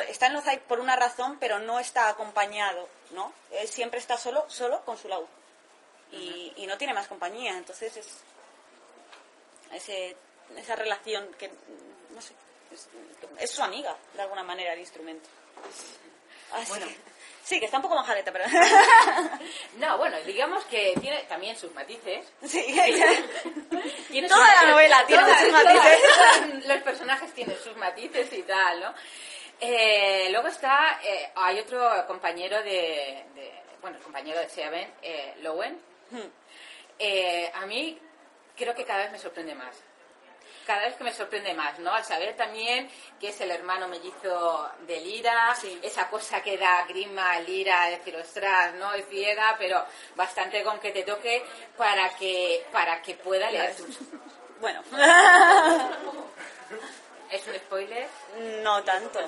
está en Lozair por una razón, pero no está acompañado, ¿no? Él siempre está solo, solo con su laúd. Y, y no tiene más compañía. Entonces es ese, esa relación que, no sé, es, es su amiga, de alguna manera, el instrumento. Así Bueno. que- sí, que está un poco majaleta, pero... No, bueno, digamos que tiene también sus matices. sí, Tiene Toda sus- la novela tiene todas- sus matices. todas los personajes tienen sus matices y tal, ¿no? Eh, luego está, eh, hay otro compañero de, de- bueno, el compañero de Seven, eh, Lowen. Eh, a mí creo que cada vez me sorprende más. Cada vez que me sorprende más, ¿no? Al saber también que es el hermano mellizo de Lira, esa cosa que da grima a Lira, decir, ostras, no es ciega, pero bastante con que te toque para que, para que pueda leer. Bueno, ¿Es un spoiler? no tanto.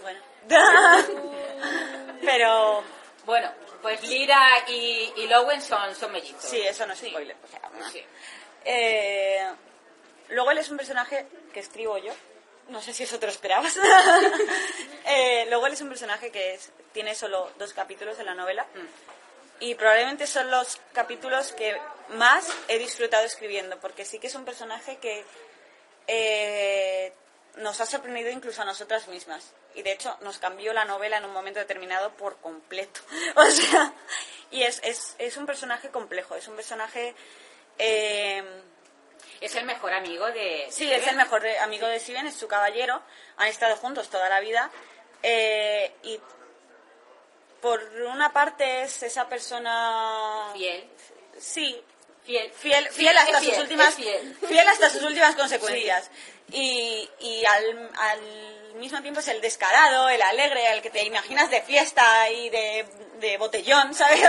Bueno. Pero Bueno, pues Lira y, y Lowen son, son mellizos. sí, eso no es spoiler. o sea, no. Sí. Eh, luego él es un personaje que escribo yo. No sé si eso te lo esperabas. Eh, luego él es un personaje que es- tiene solo dos capítulos en la novela. Y probablemente son los capítulos que más he disfrutado escribiendo, porque sí que es un personaje que eh, nos ha sorprendido incluso a nosotras mismas. Y de hecho nos cambió la novela en un momento determinado por completo. O sea, y es, es, es un personaje complejo, es un personaje... eh, Es el mejor amigo de... Sí, es el mejor amigo de Steven, es su caballero. Han estado juntos toda la vida. eh, y por una parte es esa persona... Fiel. Sí, Fiel. fiel, fiel hasta fiel, sus últimas fiel. fiel hasta sus últimas consecuencias y, y al, al mismo tiempo es el descarado el alegre el que te imaginas de fiesta y de, de botellón sabes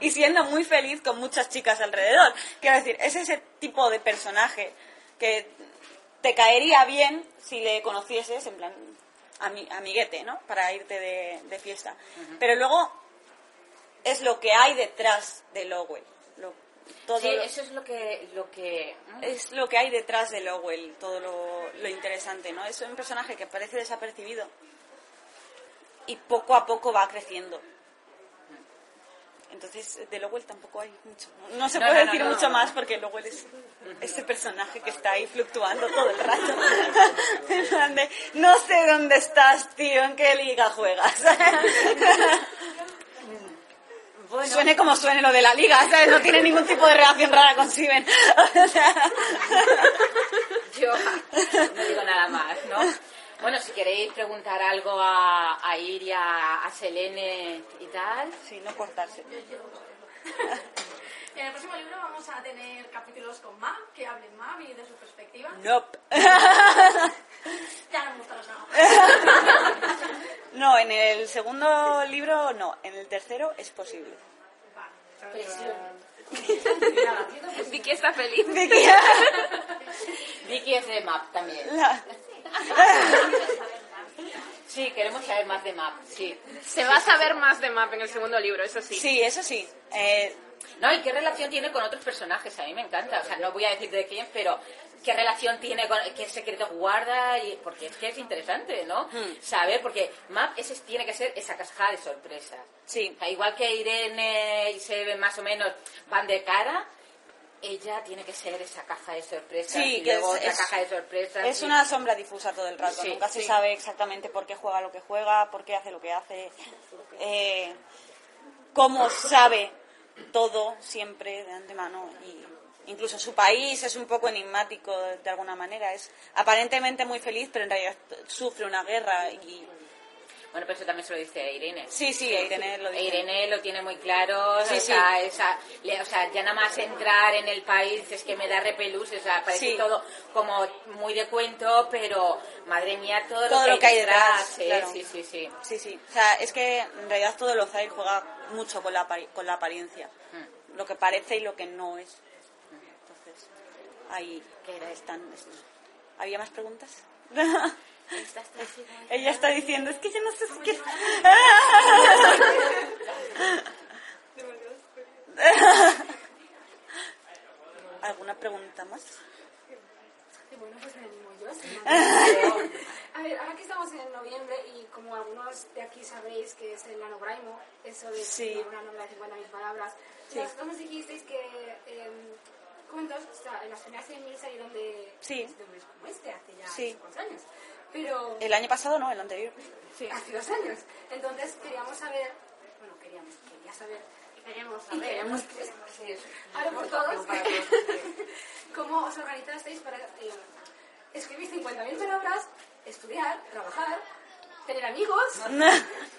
y siendo muy feliz con muchas chicas alrededor quiero decir es ese tipo de personaje que te caería bien si le conocieses en plan ami- amiguete no para irte de, de fiesta pero luego es lo que hay detrás de Lowell. Todo Sí, lo- eso es lo que... Lo que es lo que hay detrás de Lowell, todo lo, lo interesante, ¿no? Es un personaje que parece desapercibido y poco a poco va creciendo. Entonces, de Lowell tampoco hay mucho. No se No, puede no, decir no, mucho más porque Lowell es ese personaje que está ahí fluctuando todo el rato. No sé dónde estás, tío, en qué liga juegas. Suene como suene lo de la liga, ¿sabes? No tiene ningún tipo de relación rara con Steven. O sea, Yo no digo nada más, ¿no? Bueno, si queréis preguntar algo a, a Iria, a Selene y tal. sí, no cortarse. En el próximo libro vamos a tener capítulos con Mav, que hablen Mav y de su perspectiva. Nope. Ya no me gustan los. No, en el segundo libro no, en el tercero es posible. Vicky está feliz. Vicky es de MAP también. La- Sí, queremos saber más de MAP, sí. Se va a saber más de Map en el segundo libro, eso sí. Sí, eso sí. Eh, No, y qué relación tiene con otros personajes, a mí me encanta. O sea, no voy a decir de quién, pero qué relación tiene con qué secretos guarda y porque es que es interesante, ¿no? Hmm. Saber porque Map ese tiene que ser esa caja de sorpresas. Sí. O sea, igual que Irene y Sebe más o menos van de cara, ella tiene que ser esa caja de sorpresas Sí, y que luego es- otra es- caja de sorpresas. Es y- una sombra difusa todo el rato. Sí, Nunca se sabe exactamente por qué juega lo que juega, por qué hace lo que hace, eh, cómo sabe todo siempre de antemano. Y incluso su país es un poco enigmático de alguna manera. Es aparentemente muy feliz, pero en realidad sufre una guerra. Y Bueno, pero eso también se lo dice a Irene. sí, sí, Irene lo dice. Irene lo tiene muy claro, Sí, o, sí. sea, esa- le- o sea, ya nada más entrar en el país es que me da repelús, o sea, parece Sí. todo como muy de cuento, pero madre mía, todo, Todo lo que hay detrás, ¿eh? claro. Sí, sí, sí. Sí, sí. O sea, es que en realidad todo el Ozair juega mucho con la, con la apariencia. Mm. Lo que parece y lo que no es. Entonces, ahí están. ¿Había más preguntas? Ella está diciendo, es que yo no sé si qué... ¿Alguna pregunta más? Bueno, pues me animo yo. A ver, ahora que estamos en noviembre y como algunos de aquí sabréis que es el nanobraimo, eso de Sí. una novela de 50.000 palabras, Sí. vosotros nos dijisteis que em, cuentos, o sea, en las primeras 100.000 salieron de, Sí. de un mes como este, hace ya Sí. unos años. Pero El año pasado no, el anterior. hace dos años. Entonces queríamos saber, bueno, queríamos, quería saber, queremos saber. queremos que, ahora por todos, cómo os organizasteis para eh, escribir 50.000 palabras, estudiar, trabajar, tener amigos,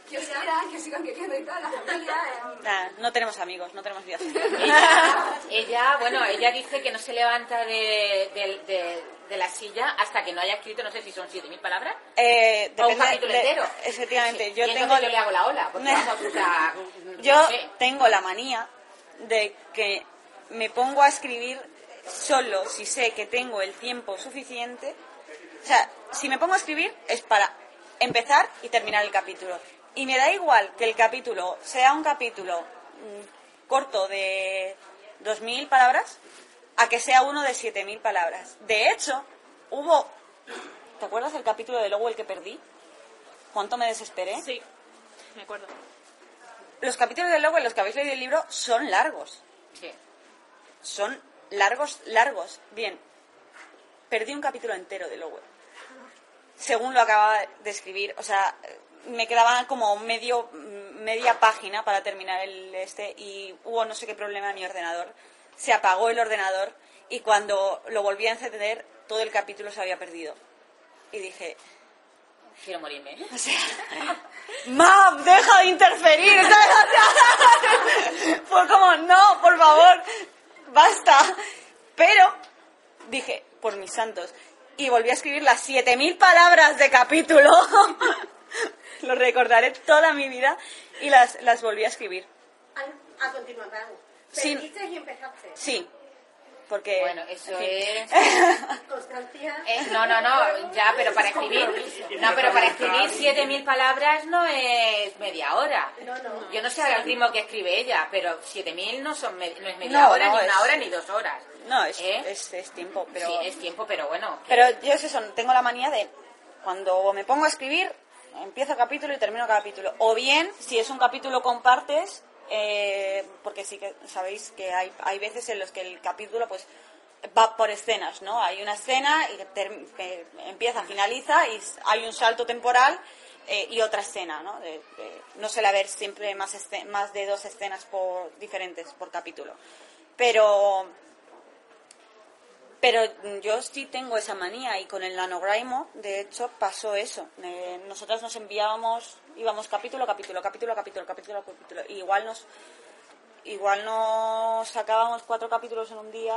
que os quieran, que os sigan queriendo y tal, la familia. eh, Nah, no tenemos amigos, no tenemos vida. Ella, ella, bueno, ella dice que no se levanta de, de- de- de la silla hasta que no haya escrito, no sé si son 7.000 palabras, Eh, o un depende capítulo de- entero. Efectivamente, Sí. yo y tengo... yo le hago la ola, porque vamos, sea, Yo no sé. tengo la manía de que me pongo a escribir solo si sé que tengo el tiempo suficiente. O sea, si me pongo a escribir es para empezar y terminar el capítulo. Y me da igual que el capítulo sea un capítulo mm, corto de 2.000 palabras a que sea uno de 7.000 palabras. De hecho, hubo... ¿Te acuerdas del capítulo de Lowell que perdí? ¿Cuánto me desesperé? Sí, me acuerdo. Los capítulos de Lowell, los que habéis leído el libro, son largos. Sí. Son largos, largos. Bien, perdí un capítulo entero de Lowell. Según lo acababa de escribir, o sea, me quedaba como medio, media página para terminar el este y hubo no sé qué problema en mi ordenador. Se apagó el ordenador y cuando lo volví a encender, todo el capítulo se había perdido. Y dije, Quiero morirme. o sea, ¡Map, deja de interferir! Fue como, no, por favor, basta. Pero dije, por mis santos, y volví a escribir las 7000 palabras de capítulo. Lo recordaré toda mi vida y las, las volví a escribir. A, a continuación. Sí. Perdiste y empezaste. Sí, porque... Bueno, eso en fin. es... Constancia. Eh, no, no, no, ya, pero para escribir, no, pero para escribir 7.000 palabras no es media hora. No, no. Yo no sé al ritmo que escribe ella, pero 7.000 no, son no es media No, hora, no, ni una es- hora, ni dos horas. No, es, ¿Eh? es, es tiempo, pero... Sí, es tiempo, pero bueno. Pero yo es eso, tengo la manía de cuando me pongo a escribir, empiezo capítulo y termino capítulo. O bien, si es un capítulo con partes, eh, porque sí que sabéis que hay, hay veces en los que el capítulo pues va por escenas, ¿no? Hay una escena y que, que empieza, finaliza y hay un salto temporal eh, y otra escena, ¿no? De- de- no suele haber siempre más, más de dos escenas por, diferentes por capítulo. Pero pero yo sí tengo esa manía y con el nanograimo, de hecho, pasó eso. Eh, nosotras nos enviábamos, íbamos capítulo, capítulo, capítulo, capítulo, capítulo, capítulo. Y igual nos, igual nos sacábamos cuatro capítulos en un día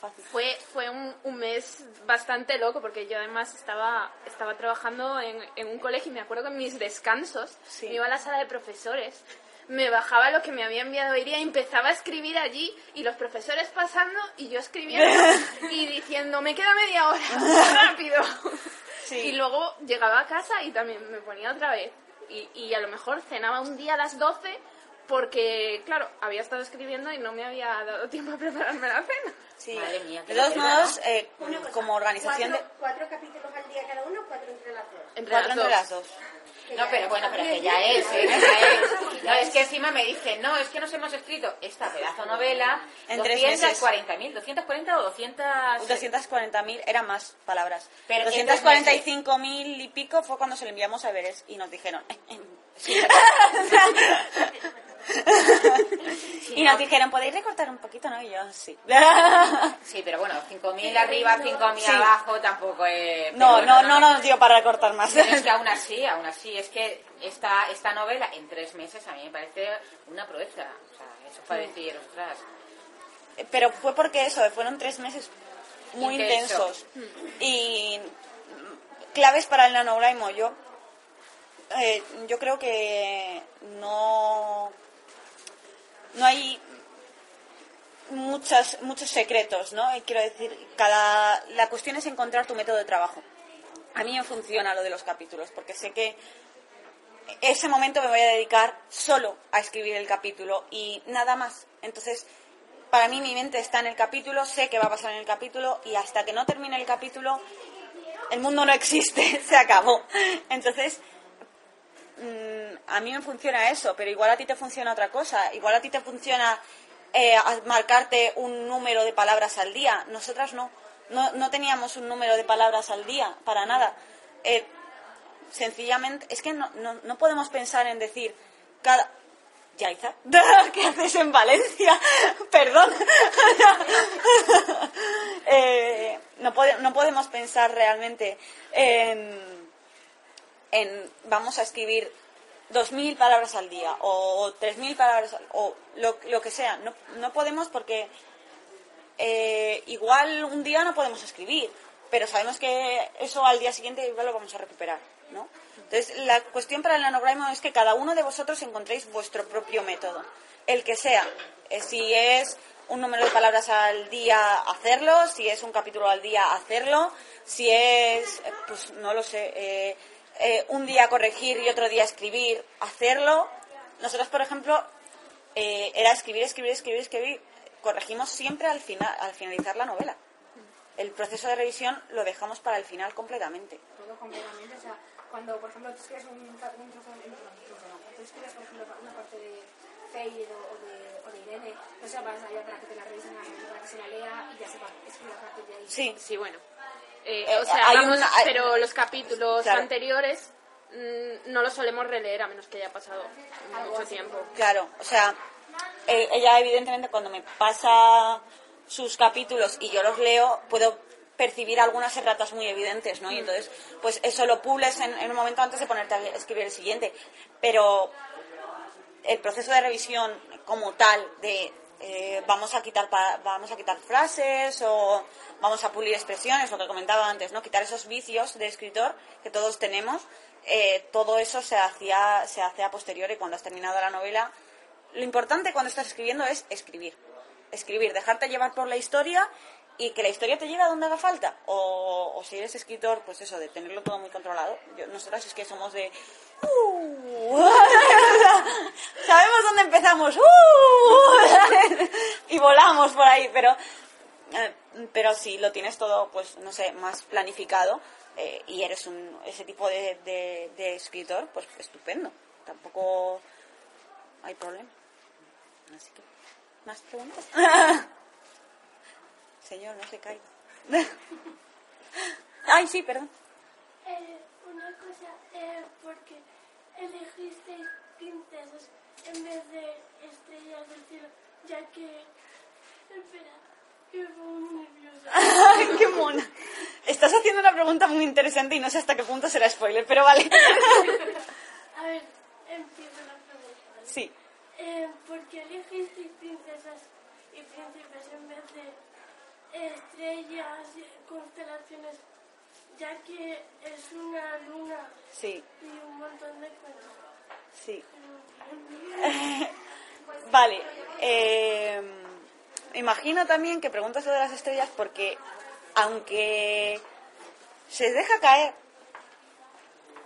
fácil. Fue, fue un, un mes bastante loco porque yo además estaba, estaba trabajando en, en un colegio y me acuerdo que en mis descansos Sí. me iba a la sala de profesores, me bajaba lo que me había enviado Iria y empezaba a escribir allí y los profesores pasando y yo escribiendo y diciendo me queda media hora, rápido. Sí. Y luego llegaba a casa y también me ponía otra vez. Y, y a lo mejor cenaba un día a las 12 porque, claro, había estado escribiendo y no me había dado tiempo a prepararme la cena. Sí. Madre mía, qué de todos locura, modos, eh, como organización de... cuatro, cuatro capítulos al día cada uno, cuatro entre las dos. Entre Cuatro las entre dos. las dos. No, pero bueno, pero que ya es, ¿eh? que ya es. No, es que encima me dicen, no, es que nos hemos escrito esta pedazo novela, En tres meses. 240.000, 240 o 200... 240.000 eran más palabras. Pero en 245.000 y pico fue cuando se lo enviamos a Everest y nos dijeron. "Eh, eh". y nos dijeron, ¿podéis recortar un poquito? ¿No? Y yo, sí. Sí, pero bueno, 5.000 arriba, 5.000 Sí. abajo tampoco es... no, no, bueno, no nos dio para recortar más. Pero es que aún así, aún así, es que esta, esta novela en tres meses a mí me parece una proeza. O sea, eso para decir, ostras, Pero fue porque eso, fueron tres meses muy Intenso. intensos. Y mm, claves para el nanograimo. Yo, eh, yo creo que no, no hay muchas, muchos secretos, ¿no? Quiero decir, cada, la cuestión es encontrar tu método de trabajo. A mí me funciona lo de los capítulos, porque sé que ese momento me voy a dedicar solo a escribir el capítulo y nada más. Entonces, para mí mi mente está en el capítulo, sé qué va a pasar en el capítulo y hasta que no termine el capítulo, el mundo no existe, se acabó. Entonces, mm, a mí me funciona eso, pero igual a ti te funciona otra cosa. Igual a ti te funciona eh, marcarte un número de palabras al día. Nosotras no. No, teníamos un número de palabras al día, para nada. Eh, sencillamente, es que no, no, no podemos pensar en decir cada... Yaiza, ¿qué haces en Valencia? Perdón. Eh, no, pode- no podemos pensar realmente en, en vamos a escribir 2.000 palabras al día o 3.000 palabras al- o lo, que sea. No, no podemos porque eh, igual un día no podemos escribir, pero sabemos que eso al día siguiente igual lo vamos a recuperar, ¿no? Entonces, la cuestión para el nanograimo es que cada uno de vosotros encontréis vuestro propio método, el que sea. Eh, si es un número de palabras al día, hacerlo, si es un capítulo al día, hacerlo, si es, eh, pues no lo sé, eh, un día corregir y otro día escribir, hacerlo. Nosotros, por ejemplo, eh, era escribir, escribir, escribir, escribir. Corregimos siempre al final, al finalizar la novela. El proceso de revisión lo dejamos para el final completamente. todo completamente. O sea, cuando, por ejemplo, tú escribes un, un trozo, un trozo, no, tú escribes, por ejemplo, una parte de Feid o, o de, o de Irene, no se la vas a ir para que te la revisen, para que se la lea y ya se va a escribir a partir de ahí. Sí, Sí, bueno. Eh, Eh, o sea, hay vamos, una- hay- pero los capítulos Claro. anteriores mm, no los solemos releer a menos que haya pasado mucho tiempo. claro. O sea, eh, ella evidentemente cuando me pasa sus capítulos y yo los leo, puedo percibir algunas erratas muy evidentes, ¿no? Y entonces, pues eso lo pules en, en un momento antes de ponerte a escribir el siguiente. Pero el proceso de revisión como tal de eh, vamos a quitar vamos a quitar frases o vamos a pulir expresiones lo que comentaba antes no quitar esos vicios de escritor que todos tenemos eh, todo eso se hacía se hace a posteriori cuando has terminado la novela. Lo importante cuando estás escribiendo es escribir. Escribir dejarte llevar por la historia y que la historia te lleve a donde haga falta. O, o si eres escritor pues eso de tenerlo todo muy controlado. Yo- nosotras es que somos de "Uh". sabemos dónde empezamos. ¡Uh! y volamos por ahí pero eh, pero si lo tienes todo pues no sé más planificado eh, y eres un ese tipo de, escritor pues estupendo. Tampoco hay problema. Así que más preguntas señor no se caiga. Ay sí perdón. Eh, una cosa, eh, porque elegisteis princesas en vez de estrellas del cielo, ya que... Espera, que muy nerviosa. Qué mona. Estás haciendo una pregunta muy interesante y no sé hasta qué punto será spoiler, pero vale. A ver, empiezo la pregunta. ¿vale? Sí. Eh, ¿Por qué elegisteis princesas y príncipes en vez de estrellas y constelaciones, ya que es una luna Sí, y un montón de cosas? sí. Vale. eh, imagino también que preguntas lo de las estrellas porque aunque se deja caer,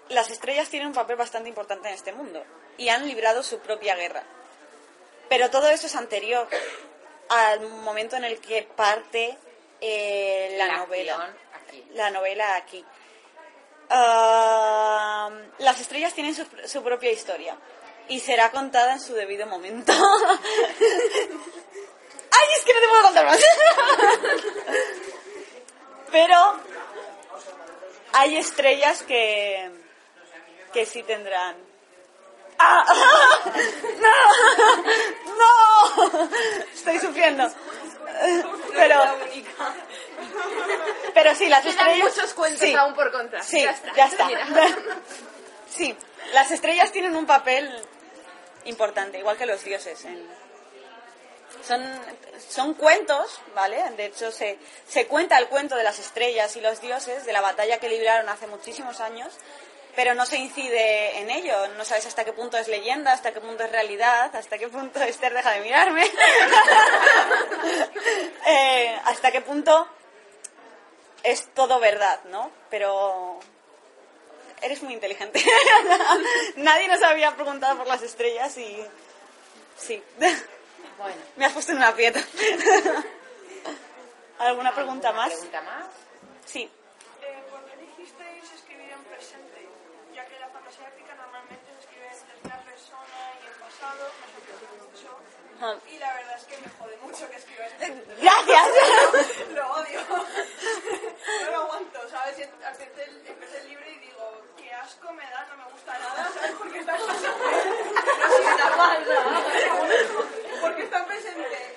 las estrellas tienen un papel bastante importante en este mundo y han librado su propia guerra. Pero todo eso es anterior al momento en el que parte eh, la, La novela. acción La novela aquí. Ah, las estrellas tienen su, su propia historia y será contada en su debido momento. ¡Ay, es que no te puedo contar más! Pero hay estrellas que, que sí tendrán. ¡Ah! ¡No! ¡No! Estoy sufriendo. Pero, pero sí, las Quedan estrellas. muchos cuentos sí. aún por contar. Sí, Ya está. ya está. Mira. Sí, las estrellas tienen un papel importante, igual que los dioses. en- Son, son cuentos, ¿vale? De hecho, se, se cuenta el cuento de las estrellas y los dioses, de la batalla que libraron hace muchísimos años, pero no se incide en ello. No sabes hasta qué punto es leyenda, hasta qué punto es realidad, hasta qué punto Esther deja de mirarme, Eh, hasta qué punto es todo verdad, ¿no? Pero eres muy inteligente. Nadie nos había preguntado por las estrellas y sí. Bueno, Me has puesto en una piedra. ¿Alguna pregunta más? ¿pregunta más? Sí. Eh, ¿Por qué elegisteis escribir en presente? Ya que la fantasía épica normalmente se escribe en tercera persona y en pasado. Ah. Y la verdad es que me jode mucho que escribas Gracias. Lo odio. No lo aguanto, ¿sabes? Empecé el, empecé el libro y digo, qué asco me da, no me gusta nada, ¿sabes? Porque está en presente. No soy tan mal, Porque está en presente.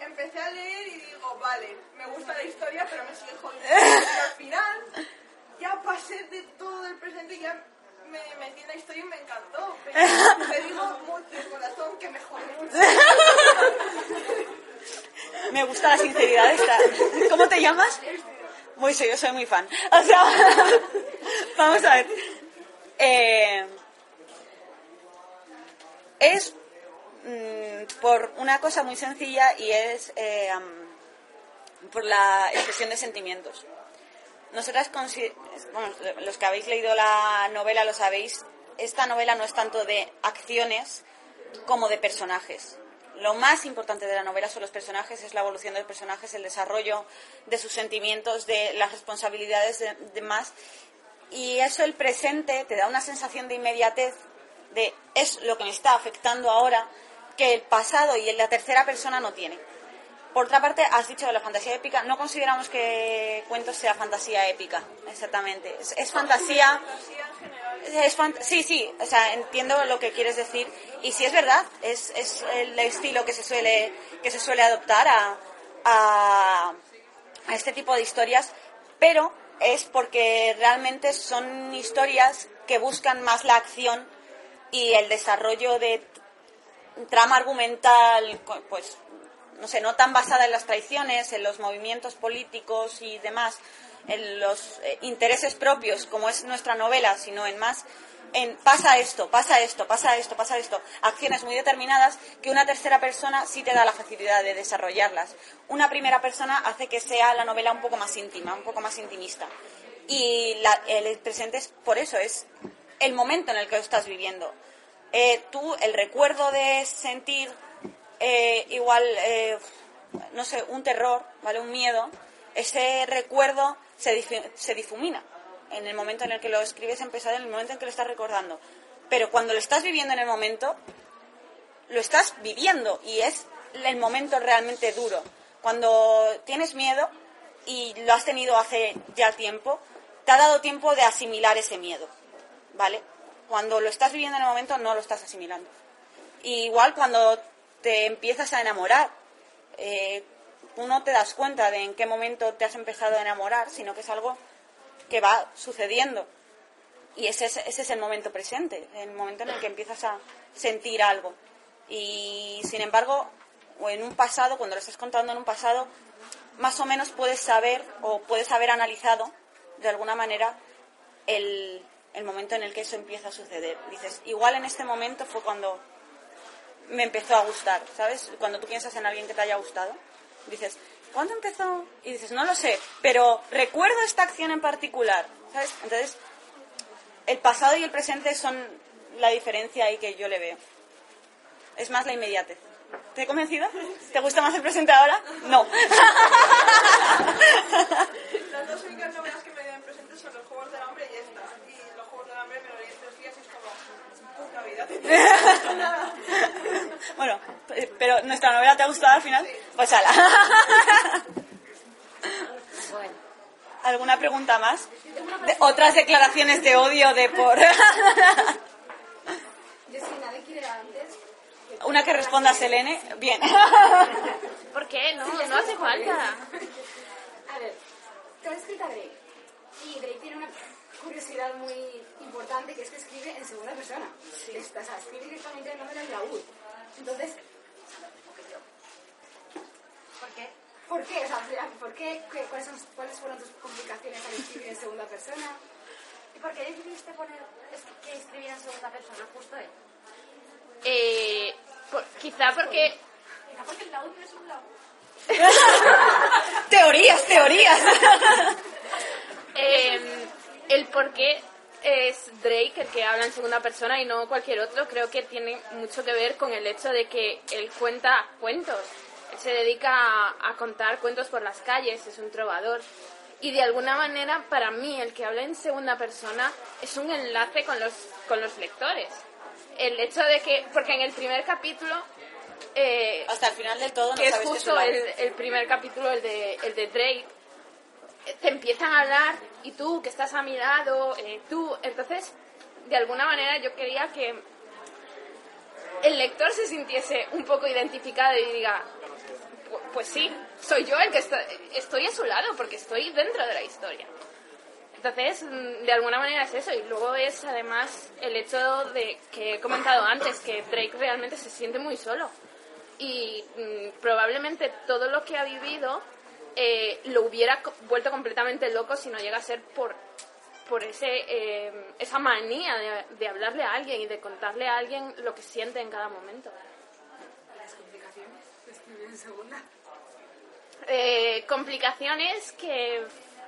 Y empecé a leer y digo, vale, me gusta la historia, pero me sigue jodiendo. Y al final, ya pasé de todo el presente y ya me metí en la historia y me encantó. Pero te digo mucho de corazón que me jode mucho. Me gusta la sinceridad esta. ¿Cómo te llamas? Sí, yo soy muy fan. O sea, vamos a ver. Eh, es mm, por una cosa muy sencilla y es eh, por la expresión de sentimientos. Nosotras, bueno, los que habéis leído la novela lo sabéis, esta novela no es tanto de acciones como de personajes. Lo más importante de la novela son los personajes, es la evolución de los personajes, el desarrollo de sus sentimientos, de las responsabilidades de, más. Y eso, el presente, te da una sensación de inmediatez, de es lo que me está afectando ahora, que el pasado y la tercera persona no tiene. Por otra parte, has dicho de la fantasía épica, no consideramos que cuentos sea fantasía épica, exactamente. Es, es fantasía... Es sí, sí, o sea, entiendo lo que quieres decir. Y sí es verdad, es, es el estilo que se suele, que se suele adoptar a, a, a este tipo de historias, pero es porque realmente son historias que buscan más la acción y el desarrollo de trama argumental, pues, no sé, no tan basada en las traiciones, en los movimientos políticos y demás, en los eh, intereses propios, como es nuestra novela, sino en más pasa esto, pasa esto, pasa esto, pasa esto, acciones muy determinadas que una tercera persona sí te da la facilidad de desarrollarlas. Una primera persona hace que sea la novela un poco más íntima, un poco más intimista. Y el presente es por eso, es el momento en el que lo estás viviendo. Eh, tú, el recuerdo de sentir eh, igual, no sé, un terror, ¿vale? Un miedo, ese recuerdo se, se difumina en el momento en el que lo escribes en pesado, en el momento en que lo estás recordando. Pero cuando lo estás viviendo en el momento, lo estás viviendo y es el momento realmente duro. Cuando tienes miedo y lo has tenido hace ya tiempo, te ha dado tiempo de asimilar ese miedo, ¿vale? Cuando lo estás viviendo en el momento no lo estás asimilando. Igual cuando te empiezas a enamorar, eh, tú no te das cuenta de en qué momento te has empezado a enamorar, sino que es algo que va sucediendo. Y ese es, ese es el momento presente, el momento en el que empiezas a sentir algo. Y sin embargo, o en un pasado, cuando lo estás contando en un pasado, más o menos puedes saber o puedes haber analizado de alguna manera el, el momento en el que eso empieza a suceder. Dices, igual en este momento fue cuando me empezó a gustar, ¿sabes? Cuando tú piensas en alguien que te haya gustado, dices, ¿cuándo empezó? Y dices, no lo sé, pero recuerdo esta acción en particular, ¿sabes? Entonces, el pasado y el presente son la diferencia ahí que yo le veo. Es más la inmediatez. ¿Te he convencido? ¿Te gusta más el presente ahora? No únicas novelas que me dieron presentes son los Juegos del Hambre y esta. Y los Juegos del Hambre me lo leí en tres días y bueno, pero ¿nuestra novela te ha gustado al final? Pues ala. ¿Alguna pregunta más? De- ¿Otras declaraciones de odio de por...? Una que responda a Selene. Bien. ¿Por qué? No, no hace falta. A ver, te has escrito a Drake. Y Drake tiene una curiosidad muy importante que es que escribe en segunda persona. Está- o sea, escribe directamente el nombre del laúd. Entonces, ¿por qué? ¿Por qué? O sea, ¿por qué? ¿Qué- cuáles, son- ¿Cuáles fueron tus complicaciones al escribir en segunda persona? ¿Y por qué decidiste poner es- que escribiera en segunda persona justo él? Eh, por- quizá porque Quizá porque el laúd no es un laúd. teorías, teorías. eh, el por qué es Drake el que habla en segunda persona y no cualquier otro, creo que tiene mucho que ver con el hecho de que él cuenta cuentos. Él se dedica a, a contar cuentos por las calles, es un trovador. Y de alguna manera, para mí, el que habla en segunda persona es un enlace con los, con los lectores. El hecho de que, porque en el primer capítulo eh, Hasta el final del todo no que es sabes que es justo un el, el primer capítulo, el de, el de Drake, te empiezan a hablar y tú que estás a mi lado, eh, tú, entonces, de alguna manera yo quería que el lector se sintiese un poco identificado y diga, "Pu- pues sí, soy yo el que está- estoy a su lado porque estoy dentro de la historia. Entonces, mm, de alguna manera es eso. Y luego es además el hecho de que he comentado antes, que Drake realmente se siente muy solo. Y mm, probablemente todo lo que ha vivido eh, lo hubiera vuelto completamente loco si no llega a ser por, por ese, eh, esa manía de, de hablarle a alguien y de contarle a alguien lo que siente en cada momento. ¿Y las complicaciones escribir en segunda? Eh, complicaciones que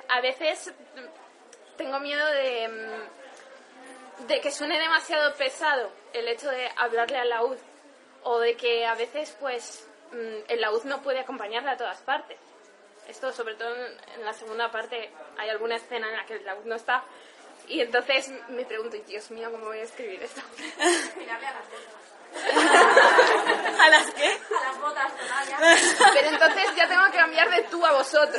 a veces tengo miedo de, de que suene demasiado pesado el hecho de hablarle al laúd o de que a veces pues mm, el laúd no puede acompañarle a todas partes. Esto sobre todo en, la segunda parte hay alguna escena en la que el laúd no está y entonces me pregunto, Dios mío, ¿cómo voy a escribir esto? Mirarle a las botas. ¿A las qué? A las botas, Tonaya. Pero entonces ya tengo que cambiar de tú a vosotros.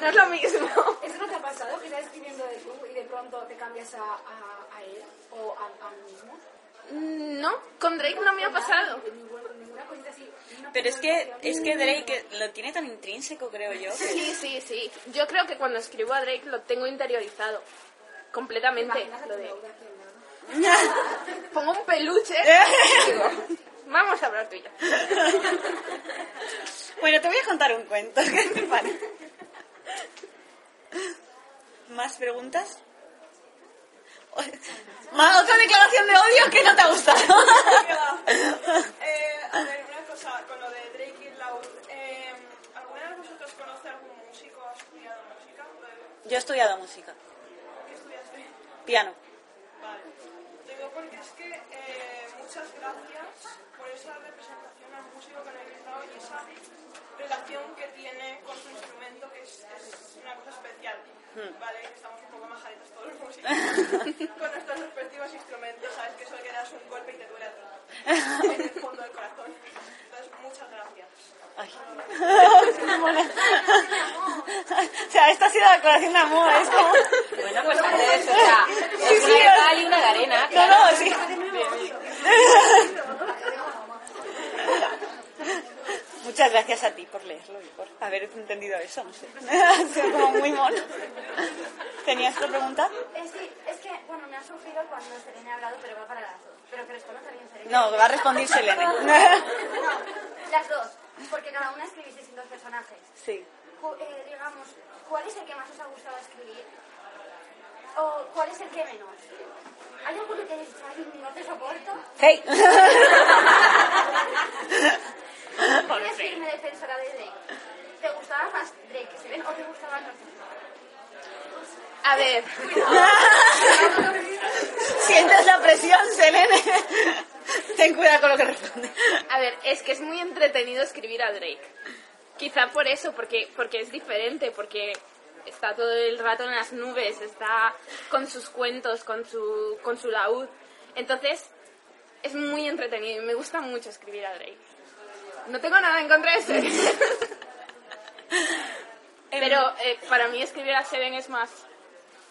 No es lo mismo. ¿Eso no te ha pasado? Que estás escribiendo de tú y de pronto te cambias a, a, a él o a, a mí mismo. No, con Drake no me ha pasado. Pero es que, es que Drake lo tiene tan intrínseco, creo yo. Sí, sí, sí. Yo creo que cuando escribo a Drake lo tengo interiorizado. Completamente. Lo de-. Pongo un peluche y digo, vamos a hablar tú y yo. Bueno, te voy a contar un cuento. ¿Qué te parece? ¿Más preguntas? ¿Más otra declaración de odio que no te ha gustado? Eh, a ver, una cosa, con lo de Drake y Laud. Eh, ¿Alguna de vosotros conoce algún músico o ha estudiado música? Yo he estudiado música, ¿Qué estudiaste? piano. Vale. Digo porque es que eh, muchas gracias por esa representación al músico que habéis dado y esa relación que tiene con su instrumento, que es, es una cosa especial. Vale, que estamos un poco majaditos todos los músicos con nuestros respectivos instrumentos, ¿sabes? Que eso que das un golpe y te duele a ti, en el fondo del corazón. Entonces, muchas gracias. Ay. o sea, esta ha sido la declaración de amor, es como... Bueno, pues entonces, o sea, Sí, es sí, una de cal y una de arena. No, claro. no, sí. Muchas gracias a ti por leerlo y por haber entendido eso, no sé. Ha sido como muy mono. ¿Tenías otra pregunta? Es que, es que, bueno, me ha surgido cuando Selene ha hablado, pero va para las dos. Pero que responda también Selene. No, va a responder Selene. No, las dos. Porque cada una escribís distintos personajes. Sí. Ju- eh, digamos, ¿cuál es el que más os ha gustado escribir? ¿O cuál es el que menos? ¿Hay alguno que dices, "Ay, no te soporto? Hey. ¿Quieres firme defensora de Drake? ¿Te gustaba más Drake que se ven o te gustaban los? A ver, ¿Sientes la presión, Selene? Ten cuidado con lo que responde. A ver, es que es muy entretenido escribir a Drake. Quizá por eso, porque, porque es diferente, porque está todo el rato en las nubes, está con sus cuentos, con su, con su laúd. Entonces, es muy entretenido y me gusta mucho escribir a Drake. No tengo nada en contra de Seven. Pero eh, para mí escribir a Seven es más...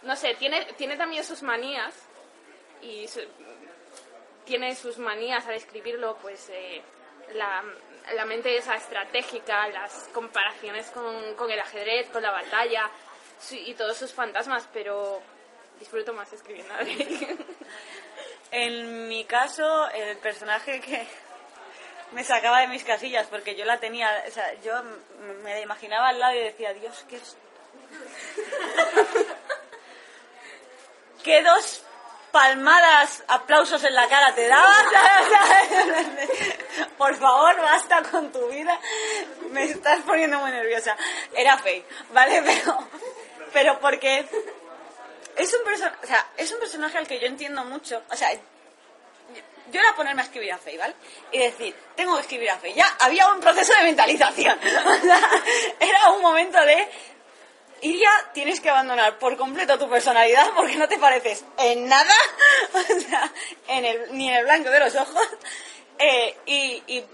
No sé, tiene, tiene también sus manías y su- tiene sus manías al escribirlo, pues eh, la, la mente esa estratégica, las comparaciones con, con el ajedrez, con la batalla y todos sus fantasmas, pero disfruto más escribiendo. En mi caso, el personaje que me sacaba de mis casillas, porque yo la tenía, o sea, yo me la imaginaba al lado y decía, Dios, qué es... ¿Qué dos palmadas, aplausos en la cara te daba? Por favor, basta con tu vida. Me estás poniendo muy nerviosa. Era Faye, ¿vale? Pero, pero porque es un, perso- o sea, es un personaje al que yo entiendo mucho. O sea, yo era ponerme a escribir a Faye, ¿vale? Y decir, tengo que escribir a Faye. Ya había un proceso de mentalización. Era un momento de, Iria, tienes que abandonar por completo tu personalidad porque no te pareces en nada, ni en el blanco de los ojos, eh, y, y,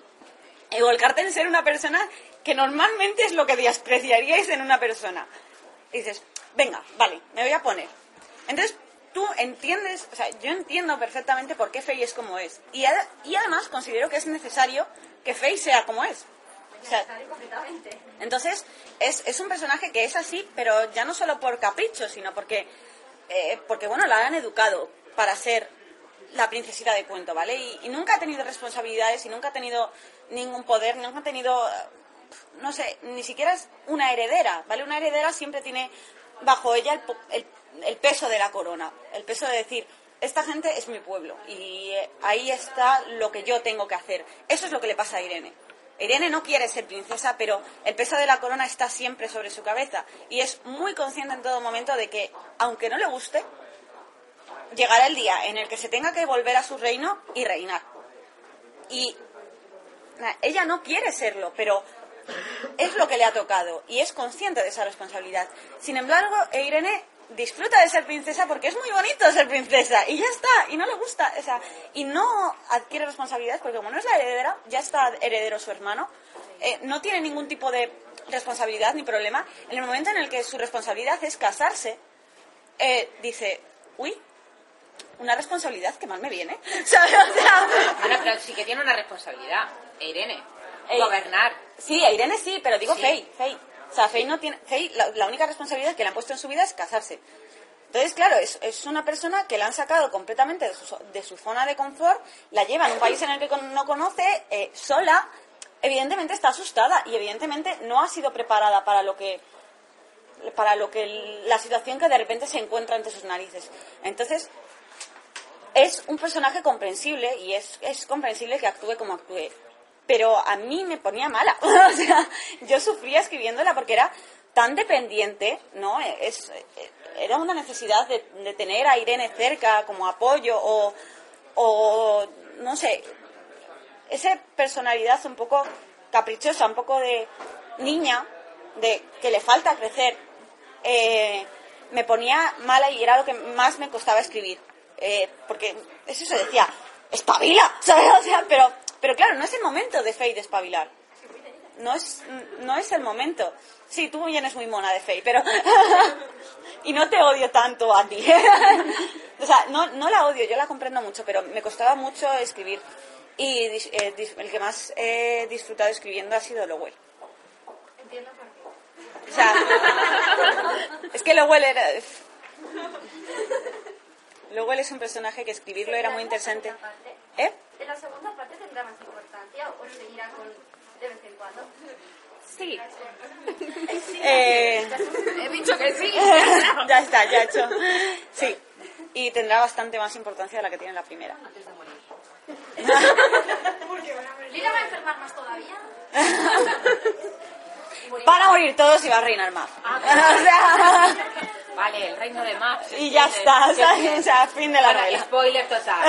y volcarte en ser una persona que normalmente es lo que despreciaríais en una persona. Y dices, venga, vale, me voy a poner. Entonces, tú entiendes, o sea, yo entiendo perfectamente por qué Faye es como es. Y, y además considero que es necesario que Faye sea como es. Entonces, es, es un personaje que es así, pero ya no solo por capricho, sino porque, eh, porque bueno, la han educado para ser la princesita de cuento, ¿vale? Y, nunca ha tenido responsabilidades y nunca ha tenido ningún poder, nunca ha tenido, no sé, ni siquiera es una heredera, ¿vale? Una heredera siempre tiene bajo ella el- el peso de la corona, el peso de decir, esta gente es mi pueblo y eh, ahí está lo que yo tengo que hacer. Eso es lo que le pasa a Irene. Irene no quiere ser princesa, pero el peso de la corona está siempre sobre su cabeza y es muy consciente en todo momento de que, aunque no le guste, llegará el día en el que se tenga que volver a su reino y reinar. Y ella no quiere serlo, pero es lo que le ha tocado y es consciente de esa responsabilidad. Sin embargo, Irene disfruta de ser princesa porque es muy bonito ser princesa y ya está, y no le gusta, o sea, y no adquiere responsabilidades porque como no es la heredera, ya está heredero su hermano, eh, no tiene ningún tipo de responsabilidad ni problema. En el momento en el que su responsabilidad es casarse, eh, dice, uy, una responsabilidad que mal me viene, ¿sabes? O sea, Bueno, pero sí que tiene una responsabilidad, Irene. Gobernar. Sí, Irene sí, pero digo Sí. Faye. O sea, no tiene, la, única responsabilidad que le han puesto en su vida es casarse. Entonces, claro, es, es una persona que la han sacado completamente de su, de su zona de confort, la lleva en un país en el que no conoce, eh, sola, evidentemente está asustada y evidentemente no ha sido preparada para lo que para lo que la situación que de repente se encuentra entre sus narices. Entonces, es un personaje comprensible y es, es comprensible que actúe como actúe. Pero a mí me ponía mala. o sea, yo sufría escribiéndola porque era tan dependiente, ¿no? Es, era una necesidad de, de tener a Irene cerca como apoyo o, o, no sé, esa personalidad un poco caprichosa, un poco de niña, de que le falta crecer, eh, me ponía mala y era lo que más me costaba escribir. Eh, porque eso se decía, espabila, ¿sabes? O sea, pero, pero claro, no es el momento de Faye de espabilar. No es, no es el momento. Sí, tú vienes muy mona de Faye, pero... y no te odio tanto a ti. o sea, no, no la odio, yo la comprendo mucho, pero me costaba mucho escribir. Y eh, el que más he disfrutado escribiendo ha sido Lowell. Entiendo por qué. O sea, es que Lowell era... Lowell es un personaje que escribirlo era muy interesante. ¿Eh? ¿En la segunda parte tendrá más importancia o seguirá con de vez en cuando? Sí. Eh, He dicho que sí. ya está, ya he hecho. Sí. Y tendrá bastante más importancia de la que tiene la primera. ¿Lila va a enfermar más todavía? Van a morir todos y va a reinar más. O sea, Vale, el reino de Max. y ya está, ¿sabes? O sea, fin de la Bueno, novela. spoiler total.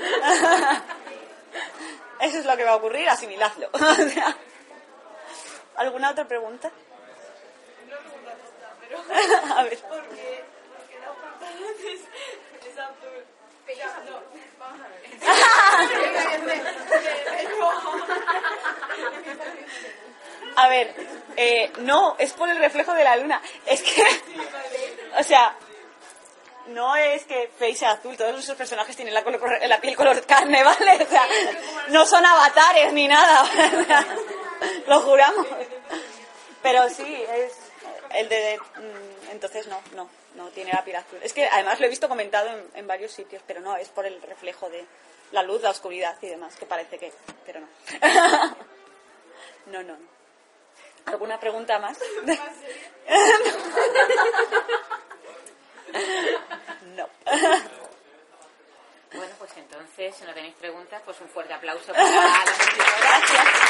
Eso es lo que va a ocurrir, asimiladlo. ¿Alguna otra pregunta? A ver. Porque. Ya, no, vamos a ver. A ver, eh, no, es por el reflejo de la luna. Es que, o sea, no es que Faye sea azul, todos nuestros personajes tienen la, color- la piel color carne, ¿vale? O sea, no son avatares ni nada, lo juramos. Pero sí, es el de... mm, Entonces no, no, no tiene la piel azul. Es que además lo he visto comentado en, en varios sitios, pero no, es por el reflejo de la luz, la oscuridad y demás, que parece que... Pero no. No, no, no. ¿Alguna pregunta más? No. Bueno, pues entonces, si no tenéis preguntas, pues un fuerte aplauso para las escritoras.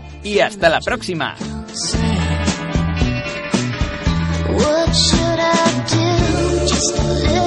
y hasta la próxima. What should I do? Just a